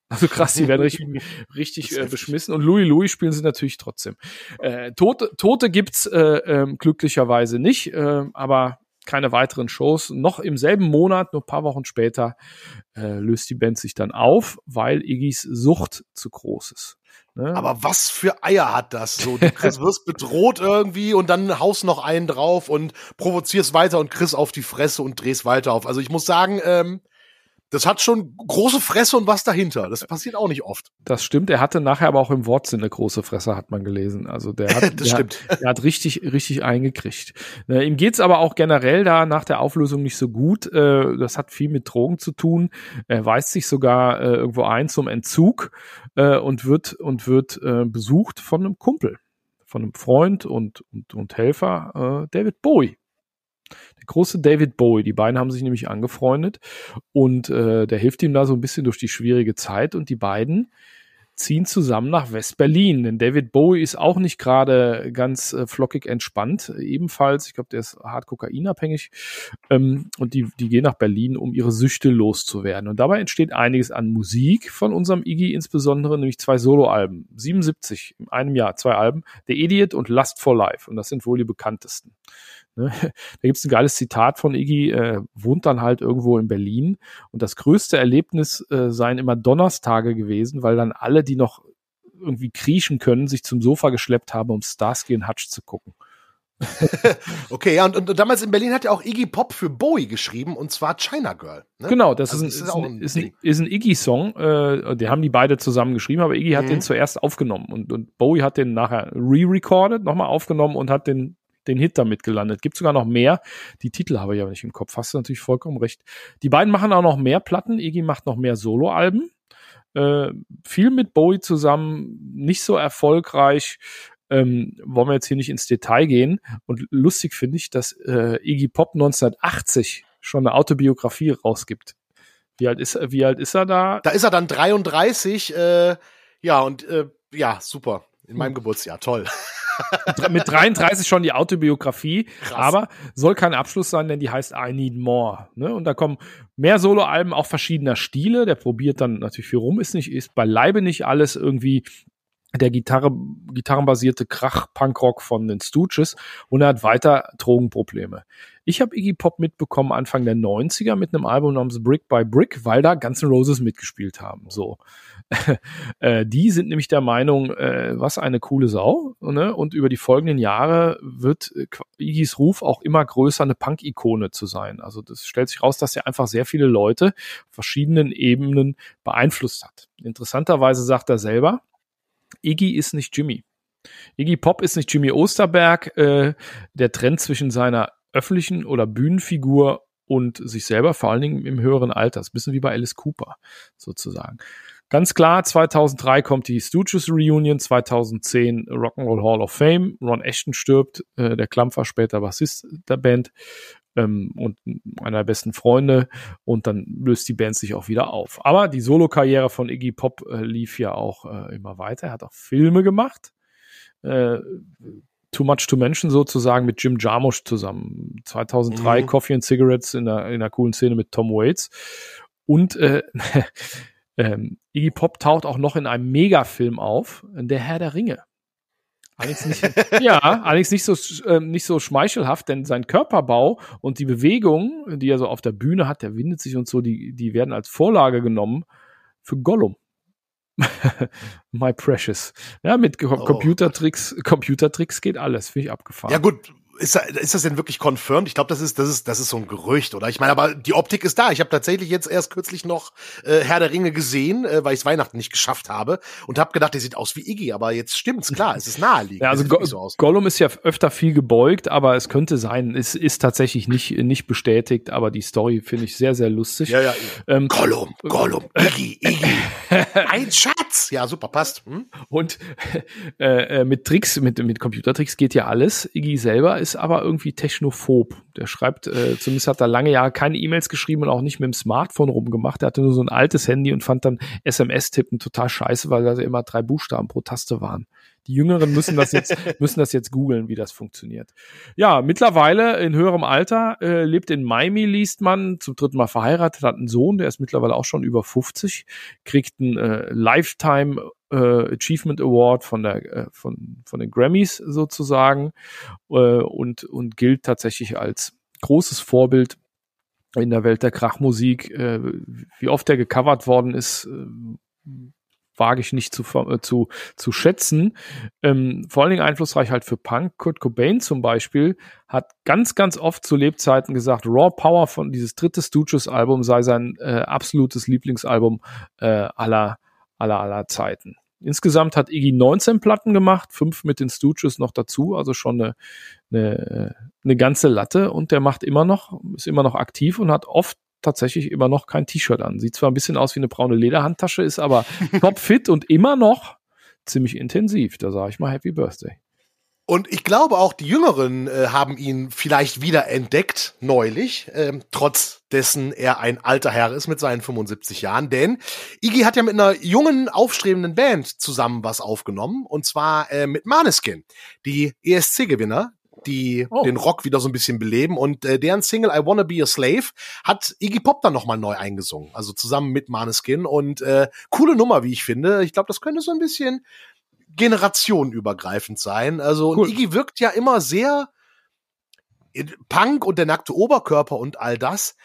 Also krass, die werden richtig, richtig äh, beschmissen. Und Louis Louis spielen sie natürlich trotzdem. Äh, Tote, Tote gibt's äh, äh, glücklicherweise nicht, äh, aber keine weiteren Shows. Noch im selben Monat, nur ein paar Wochen später, äh, löst die Band sich dann auf, weil Iggys Sucht zu groß ist. Ne? Aber was für Eier hat das? So, du Chris, wirst bedroht irgendwie und dann haust noch einen drauf und provozierst weiter und kriegst auf die Fresse und drehst weiter auf. Also ich muss sagen, ähm, das hat schon große Fresse und was dahinter. Das passiert auch nicht oft. Das stimmt. Er hatte nachher aber auch im Wortsinn eine große Fresse, hat man gelesen. Also der hat, das der stimmt. Hat, der hat richtig, richtig eingekriegt. Äh, ihm geht's aber auch generell da nach der Auflösung nicht so gut. Äh, das hat viel mit Drogen zu tun. Er weist sich sogar äh, irgendwo ein zum Entzug äh, und wird und wird äh, besucht von einem Kumpel, von einem Freund und und, und Helfer, äh, David Bowie der große David Bowie. Die beiden haben sich nämlich angefreundet und äh, der hilft ihm da so ein bisschen durch die schwierige Zeit und die beiden ziehen zusammen nach West-Berlin. Denn David Bowie ist auch nicht gerade ganz äh, flockig entspannt. Ebenfalls, ich glaube, der ist hart kokainabhängig. Ähm, und die, die gehen nach Berlin, um ihre Süchte loszuwerden. Und dabei entsteht einiges an Musik von unserem Iggy, insbesondere nämlich zwei Soloalben. 77 in einem Jahr, zwei Alben. The Idiot und Lust for Life. Und das sind wohl die bekanntesten. Ne? Da gibt's ein geiles Zitat von Iggy, äh, wohnt dann halt irgendwo in Berlin und das größte Erlebnis äh, seien immer Donnerstage gewesen, weil dann alle, die noch irgendwie kriechen können, sich zum Sofa geschleppt haben, um Starsky und Hutch zu gucken. okay, ja, und, und, damals in Berlin hat ja auch Iggy Pop für Bowie geschrieben und zwar China Girl. Ne? Genau, das, also ist, ein, ist, ein, ist, ein, ist ein Iggy-Song. Äh, die haben die beide zusammen geschrieben, aber Iggy hat mhm. den zuerst aufgenommen und, und Bowie hat den nachher re-recorded, nochmal aufgenommen und hat den den Hit damit gelandet. Gibt sogar noch mehr. Die Titel habe ich aber nicht im Kopf. Hast du natürlich vollkommen recht. Die beiden machen auch noch mehr Platten. Iggy macht noch mehr Soloalben. Äh, viel mit Bowie zusammen, nicht so erfolgreich. Ähm, wollen wir jetzt hier nicht ins Detail gehen. Und lustig finde ich, dass äh, Iggy Pop 1980 schon eine Autobiografie rausgibt. Wie alt ist, wie alt ist er da? Da ist er dann 33. Äh, ja, und äh, ja, super. In meinem hm. Geburtsjahr. Toll mit 33 schon die Autobiografie, Krass. aber soll kein Abschluss sein, denn die heißt I Need More. Ne? Und da kommen mehr Soloalben auch verschiedener Stile. Der probiert dann natürlich viel rum, ist nicht, ist beileibe nicht alles irgendwie der Gitarre, gitarrenbasierte Krach-Punkrock von den Stooges und er hat weiter Drogenprobleme. Ich habe Iggy Pop mitbekommen Anfang der 90er mit einem Album namens Brick by Brick, weil da Guns N' Roses mitgespielt haben. So. äh, die sind nämlich der Meinung, äh, was eine coole Sau. Ne? Und über die folgenden Jahre wird äh, Iggys Ruf auch immer größer, eine Punk-Ikone zu sein. Also das stellt sich raus, dass er einfach sehr viele Leute auf verschiedenen Ebenen beeinflusst hat. Interessanterweise sagt er selber, Iggy ist nicht Jimmy. Iggy Pop ist nicht Jimmy Osterberg, äh, der Trend zwischen seiner öffentlichen oder Bühnenfigur und sich selber, vor allen Dingen im höheren Alter. Ist ein bisschen wie bei Alice Cooper sozusagen. Ganz klar, 2003 kommt die Stooges Reunion, 2010 Rock'n'Roll Hall of Fame. Ron Ashton stirbt, äh, der Klampfer, später Bassist der Band ähm, und einer der besten Freunde. Und dann löst die Band sich auch wieder auf. Aber die Solokarriere von Iggy Pop äh, lief ja auch äh, immer weiter. Er hat auch Filme gemacht. Äh, Too Much to Mention sozusagen mit Jim Jarmusch zusammen. 2003 mhm. Coffee and Cigarettes in einer, in einer coolen Szene mit Tom Waits. Und äh, ähm, Iggy Pop taucht auch noch in einem Megafilm auf, Der Herr der Ringe. Allerdings nicht, ja, allerdings nicht so, äh, nicht so schmeichelhaft, denn sein Körperbau und die Bewegung, die er so auf der Bühne hat, der windet sich und so, die, die werden als Vorlage genommen für Gollum. My Precious. Ja, mit oh. Computertricks, Computertricks geht alles, finde ich abgefahren. Ja gut, ist, ist das denn wirklich confirmed? Ich glaube, das ist, das ist, das ist so ein Gerücht, oder? Ich meine, aber die Optik ist da. Ich habe tatsächlich jetzt erst kürzlich noch äh, Herr der Ringe gesehen, äh, weil ich es Weihnachten nicht geschafft habe und habe gedacht, der sieht aus wie Iggy, aber jetzt stimmt's klar, es ist naheliegend. Ja, also Go so Gollum ist ja öfter viel gebeugt, aber es könnte sein, es ist tatsächlich nicht nicht bestätigt, aber die Story finde ich sehr sehr lustig. Ja, ja. Ähm, Gollum, Gollum, Iggy, Iggy, ein Schatz. Ja, super, passt. Hm? Und äh, äh, mit Tricks, mit mit Computertricks geht ja alles. Iggy selber ist aber irgendwie technophob. Der schreibt, äh, zumindest hat er lange Jahre keine E-Mails geschrieben und auch nicht mit dem Smartphone rumgemacht. Er hatte nur so ein altes Handy und fand dann SMS-Tippen total scheiße, weil da immer drei Buchstaben pro Taste waren. Die Jüngeren müssen das jetzt, müssen das jetzt googeln, wie das funktioniert. Ja, mittlerweile in höherem Alter, äh, lebt in Miami, liest man, zum dritten Mal verheiratet, hat einen Sohn, der ist mittlerweile auch schon über 50, kriegt einen äh, Lifetime äh, Achievement Award von der äh, von von den Grammys sozusagen äh, und und gilt tatsächlich als großes Vorbild in der Welt der Krachmusik. Äh, wie oft er gecovert worden ist, äh, wage ich nicht zu, äh, zu, zu schätzen. Ähm, vor allen Dingen einflussreich halt für Punk. Kurt Cobain zum Beispiel hat ganz, ganz oft zu Lebzeiten gesagt, Raw Power von dieses dritte Stooges-Album sei sein äh, absolutes Lieblingsalbum äh, aller, aller, aller Zeiten. Insgesamt hat Iggy 19 Platten gemacht, fünf mit den Stooges noch dazu, also schon eine, eine, eine ganze Latte und der macht immer noch, ist immer noch aktiv und hat oft tatsächlich immer noch kein T-Shirt an. Sieht zwar ein bisschen aus wie eine braune Lederhandtasche, ist aber topfit und immer noch ziemlich intensiv. Da sage ich mal Happy Birthday. Und ich glaube auch, die Jüngeren äh, haben ihn vielleicht wieder entdeckt, neulich, äh, trotz dessen er ein alter Herr ist mit seinen 75 Jahren. Denn Iggy hat ja mit einer jungen, aufstrebenden Band zusammen was aufgenommen, und zwar äh, mit Maneskin, die ESC-Gewinner die oh. den Rock wieder so ein bisschen beleben. Und äh, deren Single I Wanna Be a Slave hat Iggy Pop dann nochmal neu eingesungen. Also zusammen mit Maneskin. Und äh, coole Nummer, wie ich finde. Ich glaube, das könnte so ein bisschen generationenübergreifend sein. Also cool. Iggy wirkt ja immer sehr Punk und der nackte Oberkörper und all das.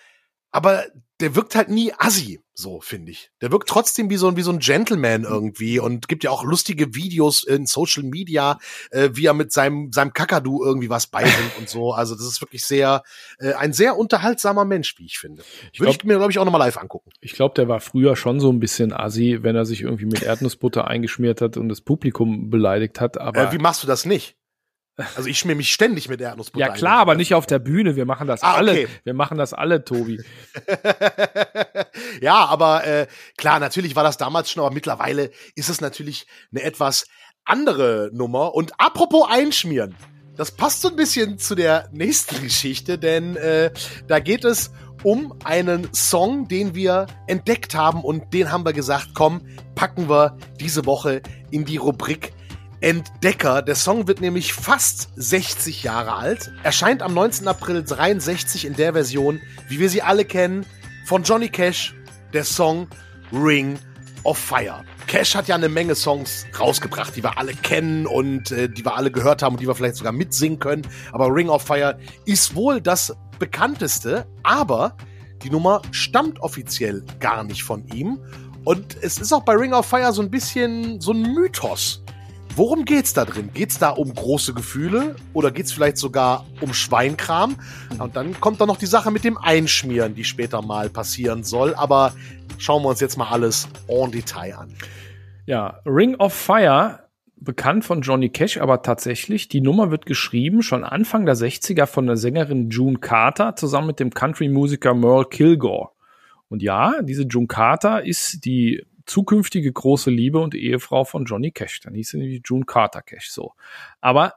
Aber der wirkt halt nie assi, so finde ich. Der wirkt trotzdem wie so, ein wie so ein Gentleman irgendwie und gibt ja auch lustige Videos in Social Media, äh, wie er mit seinem, seinem Kakadu irgendwie was beibringt und so. Also das ist wirklich sehr, äh, ein sehr unterhaltsamer Mensch, wie ich finde. Ich Würde ich mir, glaube ich, auch nochmal live angucken. Ich glaube, der war früher schon so ein bisschen assi, wenn er sich irgendwie mit Erdnussbutter eingeschmiert hat und das Publikum beleidigt hat. Aber äh, wie machst du das nicht? Also ich schmier mich ständig mit Erdnussbutter. Ja klar, aber nicht auf der Bühne. Wir machen das ah, alle. Okay. Wir machen das alle, Tobi. ja, aber äh, klar, natürlich war das damals schon, aber mittlerweile ist es natürlich eine etwas andere Nummer. Und apropos einschmieren, das passt so ein bisschen zu der nächsten Geschichte, denn äh, da geht es um einen Song, den wir entdeckt haben und den haben wir gesagt, komm, packen wir diese Woche in die Rubrik Entdecker. Der Song wird nämlich fast 60 Jahre alt. Erscheint am 19. April 63 in der Version, wie wir sie alle kennen, von Johnny Cash, der Song Ring of Fire. Cash hat ja eine Menge Songs rausgebracht, die wir alle kennen und äh, die wir alle gehört haben und die wir vielleicht sogar mitsingen können. Aber Ring of Fire ist wohl das bekannteste, aber die Nummer stammt offiziell gar nicht von ihm. Und es ist auch bei Ring of Fire so ein bisschen so ein Mythos. Worum geht's da drin? Geht's da um große Gefühle oder geht's vielleicht sogar um Schweinkram? Und dann kommt da noch die Sache mit dem Einschmieren, die später mal passieren soll. Aber schauen wir uns jetzt mal alles en Detail an. Ja, Ring of Fire bekannt von Johnny Cash, aber tatsächlich, die Nummer wird geschrieben schon Anfang der 60er von der Sängerin June Carter zusammen mit dem Country-Musiker Merle Kilgore. Und ja, diese June Carter ist die zukünftige große Liebe und Ehefrau von Johnny Cash. Dann hieß sie nämlich June Carter Cash so. Aber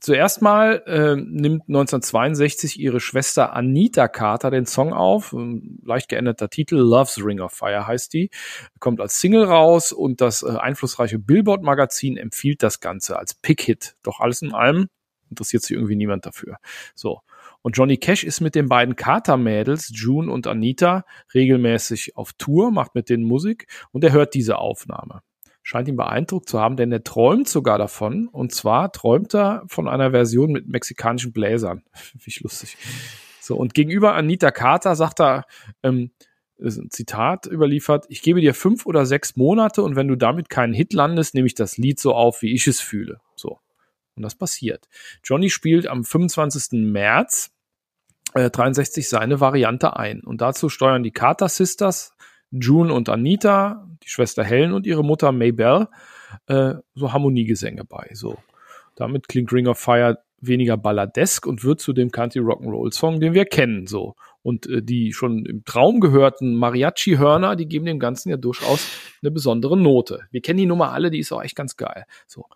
Zuerst mal äh, nimmt 1962 ihre Schwester Anita Carter den Song auf, leicht geänderter Titel, Love's Ring of Fire heißt die, kommt als Single raus und das äh, einflussreiche Billboard-Magazin empfiehlt das Ganze als Pick-Hit. Doch alles in allem interessiert sich irgendwie niemand dafür. So. Und Johnny Cash ist mit den beiden Carter-Mädels, June und Anita, regelmäßig auf Tour, macht mit denen Musik und er hört diese Aufnahme scheint ihn beeindruckt zu haben, denn er träumt sogar davon. Und zwar träumt er von einer Version mit mexikanischen Bläsern. Ich lustig. So, und gegenüber Anita Carter sagt er, ähm, ist ein Zitat überliefert, ich gebe dir fünf oder sechs Monate und wenn du damit keinen Hit landest, nehme ich das Lied so auf, wie ich es fühle. So. Und das passiert. Johnny spielt am 25. März äh, 63 seine Variante ein. Und dazu steuern die Carter Sisters June und Anita, die Schwester Helen und ihre Mutter Maybell, äh, so Harmoniegesänge bei. So. Damit klingt Ring of Fire weniger balladesk und wird zu dem Country Rock'n'Roll Song, den wir kennen, so. Und äh, die schon im Traum gehörten Mariachi-Hörner, die geben dem Ganzen ja durchaus eine besondere Note. Wir kennen die Nummer alle, die ist auch echt ganz geil. So.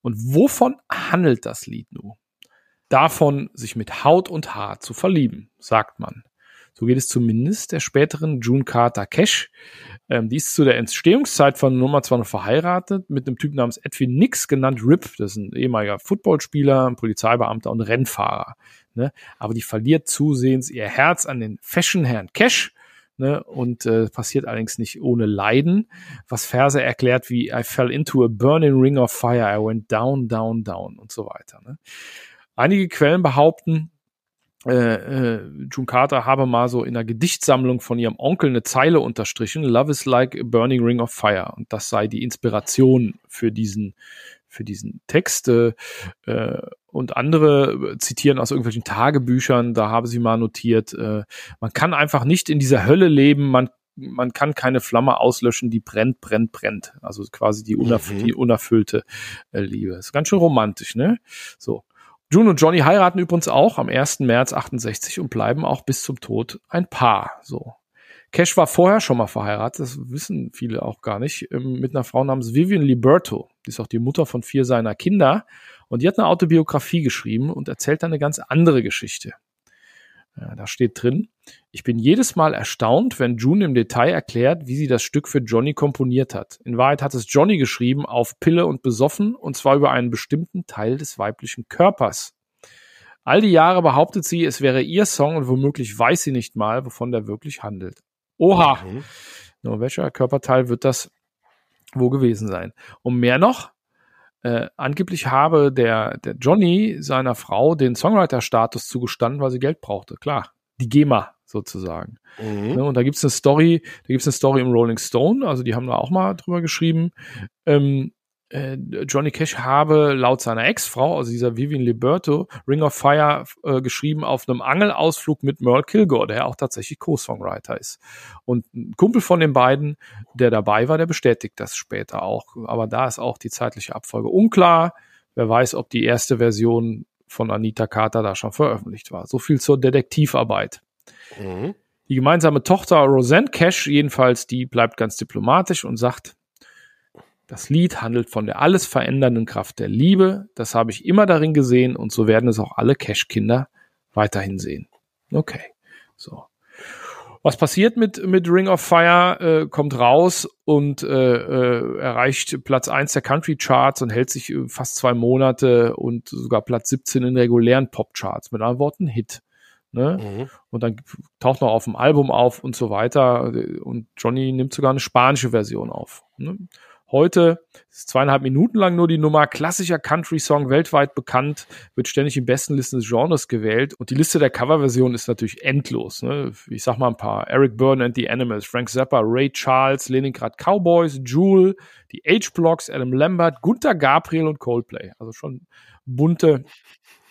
Und wovon handelt das Lied nun? Davon, sich mit Haut und Haar zu verlieben, sagt man. So geht es zumindest der späteren June Carter Cash. Ähm, die ist zu der Entstehungszeit von Nummer zwar noch verheiratet mit einem Typen namens Edwin Nix, genannt Rip. Das ist ein ehemaliger Footballspieler, Polizeibeamter und Rennfahrer. Ne? Aber die verliert zusehends ihr Herz an den Fashion-Herrn Cash. Ne, und äh, passiert allerdings nicht ohne Leiden, was Verse erklärt wie I fell into a burning ring of fire, I went down, down, down und so weiter. Ne. Einige Quellen behaupten, äh, äh, June Carter habe mal so in einer Gedichtsammlung von ihrem Onkel eine Zeile unterstrichen, Love is like a burning ring of fire. Und das sei die Inspiration für diesen, für diesen Text. Äh, und andere zitieren aus irgendwelchen Tagebüchern, da habe sie mal notiert, äh, man kann einfach nicht in dieser Hölle leben, man man kann keine Flamme auslöschen, die brennt, brennt, brennt. Also quasi die, unerf mhm. die unerfüllte äh, Liebe. Ist ganz schön romantisch, ne? So. June und Johnny heiraten übrigens auch am 1. März 68 und bleiben auch bis zum Tod ein Paar. So. Cash war vorher schon mal verheiratet, das wissen viele auch gar nicht, ähm, mit einer Frau namens Vivian Liberto. Die ist auch die Mutter von vier seiner Kinder. Und die hat eine Autobiografie geschrieben und erzählt dann eine ganz andere Geschichte. Ja, da steht drin, ich bin jedes Mal erstaunt, wenn June im Detail erklärt, wie sie das Stück für Johnny komponiert hat. In Wahrheit hat es Johnny geschrieben auf Pille und besoffen und zwar über einen bestimmten Teil des weiblichen Körpers. All die Jahre behauptet sie, es wäre ihr Song und womöglich weiß sie nicht mal, wovon der wirklich handelt. Oha! Mhm. Nur welcher Körperteil wird das wo gewesen sein? Und mehr noch, äh, angeblich habe der, der Johnny seiner Frau den Songwriter-Status zugestanden, weil sie Geld brauchte. Klar, die GEMA sozusagen. Mhm. Ne, und da gibt's eine Story, da gibt's eine Story im Rolling Stone, also die haben da auch mal drüber geschrieben. Ähm, äh, Johnny Cash habe laut seiner Ex-Frau, also dieser Vivian Liberto, Ring of Fire äh, geschrieben auf einem Angelausflug mit Merle Kilgore, der ja auch tatsächlich Co-Songwriter ist. Und ein Kumpel von den beiden, der dabei war, der bestätigt das später auch. Aber da ist auch die zeitliche Abfolge unklar. Wer weiß, ob die erste Version von Anita Carter da schon veröffentlicht war. So viel zur Detektivarbeit. Mhm. Die gemeinsame Tochter Roseanne Cash jedenfalls, die bleibt ganz diplomatisch und sagt, das Lied handelt von der alles verändernden Kraft der Liebe. Das habe ich immer darin gesehen und so werden es auch alle Cash-Kinder weiterhin sehen. Okay, so. Was passiert mit, mit Ring of Fire? Äh, kommt raus und äh, äh, erreicht Platz eins der Country Charts und hält sich äh, fast zwei Monate und sogar Platz 17 in regulären Pop Charts. Mit anderen Worten Hit. Ne? Mhm. Und dann taucht noch auf dem Album auf und so weiter. Und Johnny nimmt sogar eine spanische Version auf. Ne? Heute ist zweieinhalb Minuten lang nur die Nummer, klassischer Country-Song, weltweit bekannt, wird ständig in besten Listen des Genres gewählt. Und die Liste der Coverversionen ist natürlich endlos. Ne? Ich sag mal ein paar. Eric Byrne and the Animals, Frank Zappa, Ray Charles, Leningrad Cowboys, Jewel, die H-Blocks, Adam Lambert, Gunther Gabriel und Coldplay. Also schon bunte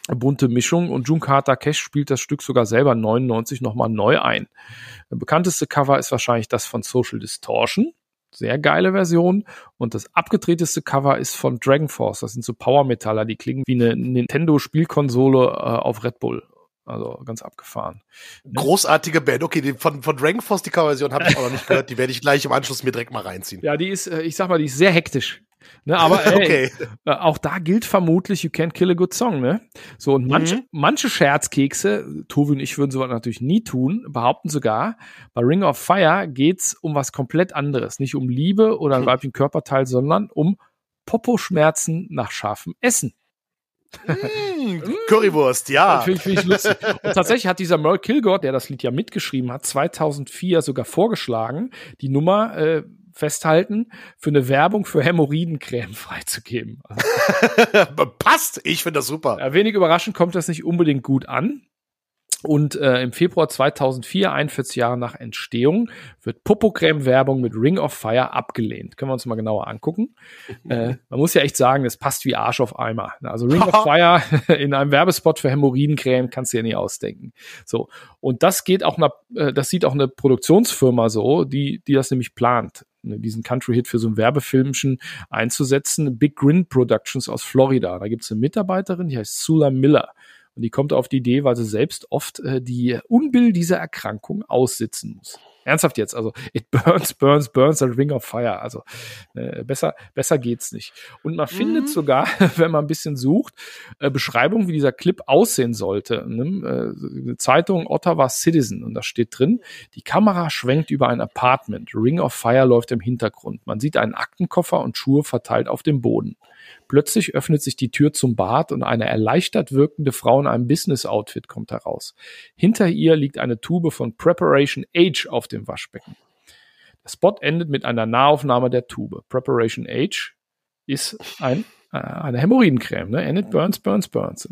bunte Mischung und June Carter Cash spielt das Stück sogar selber 99 nochmal neu ein. Der bekannteste Cover ist wahrscheinlich das von Social Distortion Sehr geile Version. Und das abgedrehteste Cover ist von Dragon Force. Das sind so Power-Metaller, die klingen wie eine Nintendo-Spielkonsole äh, auf Red Bull. Also ganz abgefahren. Ne? Großartige Band. Okay, die, von, von Dragon Force, die Coverversion habe ich auch noch nicht gehört. Die werde ich gleich im Anschluss mir direkt mal reinziehen. Ja, die ist, äh, ich sag mal, die ist sehr hektisch. Ne, aber ey, okay. äh, auch da gilt vermutlich, you can't kill a good song, ne? So, und manche, mhm. manche Scherzkekse, Tobi und ich würden sowas natürlich nie tun, behaupten sogar, bei Ring of Fire geht's um was komplett anderes. Nicht um Liebe oder ein weiblichen Körperteil, sondern um Poposchmerzen nach scharfem Essen. Mm, Currywurst, ja. Finde find ich lustig. Und tatsächlich hat dieser Merle Kilgore, der das Lied ja mitgeschrieben hat, 2004 sogar vorgeschlagen, die Nummer äh, festhalten, für eine Werbung für Hämorrhoidencreme freizugeben. Passt, ich finde das super. Ja, wenig überraschend kommt das nicht unbedingt gut an. Und äh, im Februar 2004, 41 Jahre nach Entstehung, wird Popocreme-Werbung mit Ring of Fire abgelehnt. Können wir uns mal genauer angucken. äh, man muss ja echt sagen, es passt wie Arsch auf Eimer. Also Ring of Fire in einem Werbespot für Hämorrhoidencreme kannst du ja nie ausdenken. So. Und das geht auch, nach, äh, das sieht auch eine Produktionsfirma so, die, die das nämlich plant diesen Country-Hit für so ein Werbefilmchen einzusetzen. Big Grin Productions aus Florida. Da gibt es eine Mitarbeiterin, die heißt Sula Miller. Und die kommt auf die Idee, weil sie selbst oft äh, die Unbill dieser Erkrankung aussitzen muss. Ernsthaft jetzt, also it burns, burns, burns a ring of fire. Also äh, besser, besser geht's nicht. Und man mhm. findet sogar, wenn man ein bisschen sucht, äh, Beschreibungen, wie dieser Clip aussehen sollte. Ne? Äh, eine Zeitung Ottawa Citizen und da steht drin, die Kamera schwenkt über ein Apartment. Ring of Fire läuft im Hintergrund. Man sieht einen Aktenkoffer und Schuhe verteilt auf dem Boden. Plötzlich öffnet sich die Tür zum Bad und eine erleichtert wirkende Frau in einem Business-Outfit kommt heraus. Hinter ihr liegt eine Tube von Preparation Age auf dem Waschbecken. Der Spot endet mit einer Nahaufnahme der Tube. Preparation Age ist ein, äh, eine Hämorrhoidencreme, ne? And it burns, burns, burns.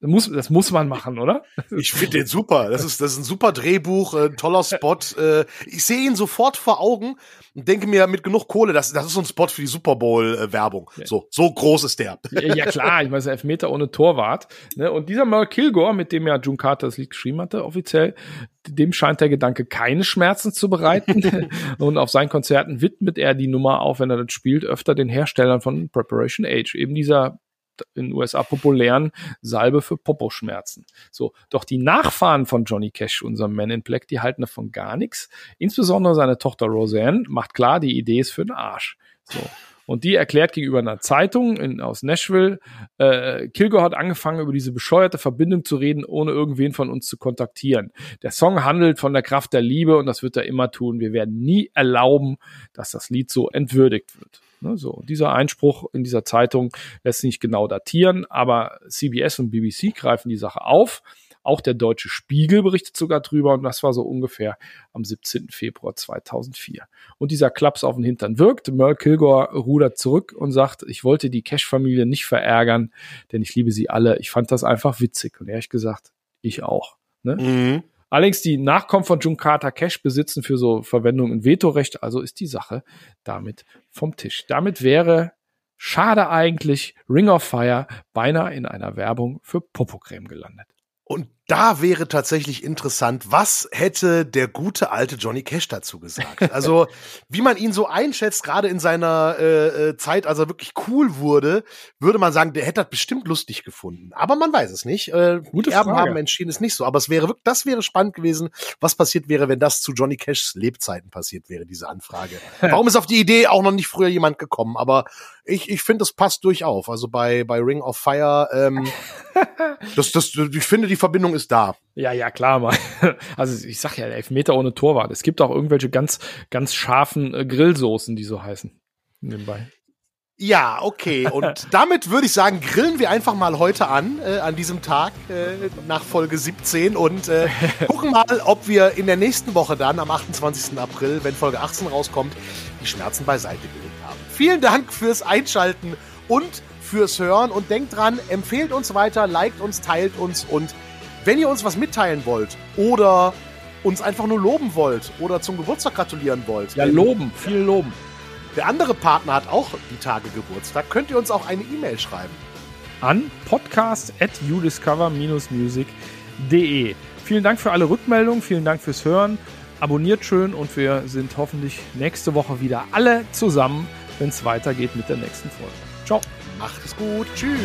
Das muss, das muss man machen, oder? Ich finde den super. Das ist, das ist ein super Drehbuch, ein toller Spot. Äh, ich sehe ihn sofort vor Augen und denke mir mit genug Kohle, das, das ist so ein Spot für die Super Bowl-Werbung. So, so groß ist der. Ja, klar, ich meine, Elfmeter ohne Torwart. Ne? Und dieser Merle Kilgore, mit dem ja June Carter das Lied geschrieben hatte, offiziell, dem scheint der Gedanke keine Schmerzen zu bereiten. und auf seinen Konzerten widmet er die Nummer, auch wenn er das spielt, öfter den Herstellern von Preparation Age. Eben dieser in den USA populären Salbe für Poposchmerzen. So, doch die Nachfahren von Johnny Cash, unserem Man in Black, die halten davon gar nichts. Insbesondere seine Tochter Roseanne macht klar, die Idee ist für den Arsch. So. Und die erklärt gegenüber einer Zeitung in, aus Nashville, äh, Kilgore hat angefangen, über diese bescheuerte Verbindung zu reden, ohne irgendwen von uns zu kontaktieren. Der Song handelt von der Kraft der Liebe und das wird er immer tun. Wir werden nie erlauben, dass das Lied so entwürdigt wird. Ne, so, dieser Einspruch in dieser Zeitung lässt sich nicht genau datieren, aber CBS und BBC greifen die Sache auf. Auch der Deutsche Spiegel berichtet sogar drüber und das war so ungefähr am 17. Februar 2004. Und dieser Klaps auf den Hintern wirkt. Merle Kilgore rudert zurück und sagt, ich wollte die Cash-Familie nicht verärgern, denn ich liebe sie alle. Ich fand das einfach witzig. Und ehrlich gesagt, ich auch. Ne? Mhm. Allerdings die Nachkommen von Junkata Cash besitzen für so Verwendung ein Vetorecht, also ist die Sache damit vom Tisch. Damit wäre schade eigentlich Ring of Fire beinahe in einer Werbung für Popocreme gelandet. Und da wäre tatsächlich interessant, was hätte der gute alte Johnny Cash dazu gesagt? Also, wie man ihn so einschätzt, gerade in seiner äh, äh, Zeit, als er wirklich cool wurde, würde man sagen, der hätte das bestimmt lustig gefunden. Aber man weiß es nicht. Äh, Gute Erben haben entschieden, es nicht so. Aber es wäre wirklich, das wäre spannend gewesen, was passiert wäre, wenn das zu Johnny Cashs Lebzeiten passiert wäre, diese Anfrage. Warum ist auf die Idee auch noch nicht früher jemand gekommen? Aber ich, ich finde, das passt durchaus. Also bei, bei Ring of Fire, ähm, das, das, ich finde, die Verbindung ist da. Ja, ja, klar, mal. Also ich sag ja, Elfmeter ohne Torwart. Es gibt auch irgendwelche ganz, ganz scharfen äh, Grillsoßen, die so heißen. Nebenbei. Ja, okay. Und damit würde ich sagen, grillen wir einfach mal heute an, äh, an diesem Tag äh, nach Folge 17 und äh, gucken mal, ob wir in der nächsten Woche dann, am 28. April, wenn Folge 18 rauskommt, die Schmerzen beiseite gelegt haben. Vielen Dank fürs Einschalten und fürs Hören und denkt dran, empfehlt uns weiter, liked uns, teilt uns und wenn ihr uns was mitteilen wollt oder uns einfach nur loben wollt oder zum Geburtstag gratulieren wollt. Ja, loben, viel loben. Der andere Partner hat auch die Tage Geburtstag. Könnt ihr uns auch eine E-Mail schreiben? An podcast at udiscover-music.de. Vielen Dank für alle Rückmeldungen, vielen Dank fürs Hören. abonniert schön und wir sind hoffentlich nächste Woche wieder alle zusammen, wenn es weitergeht mit der nächsten Folge. Ciao. Macht es gut. Tschüss.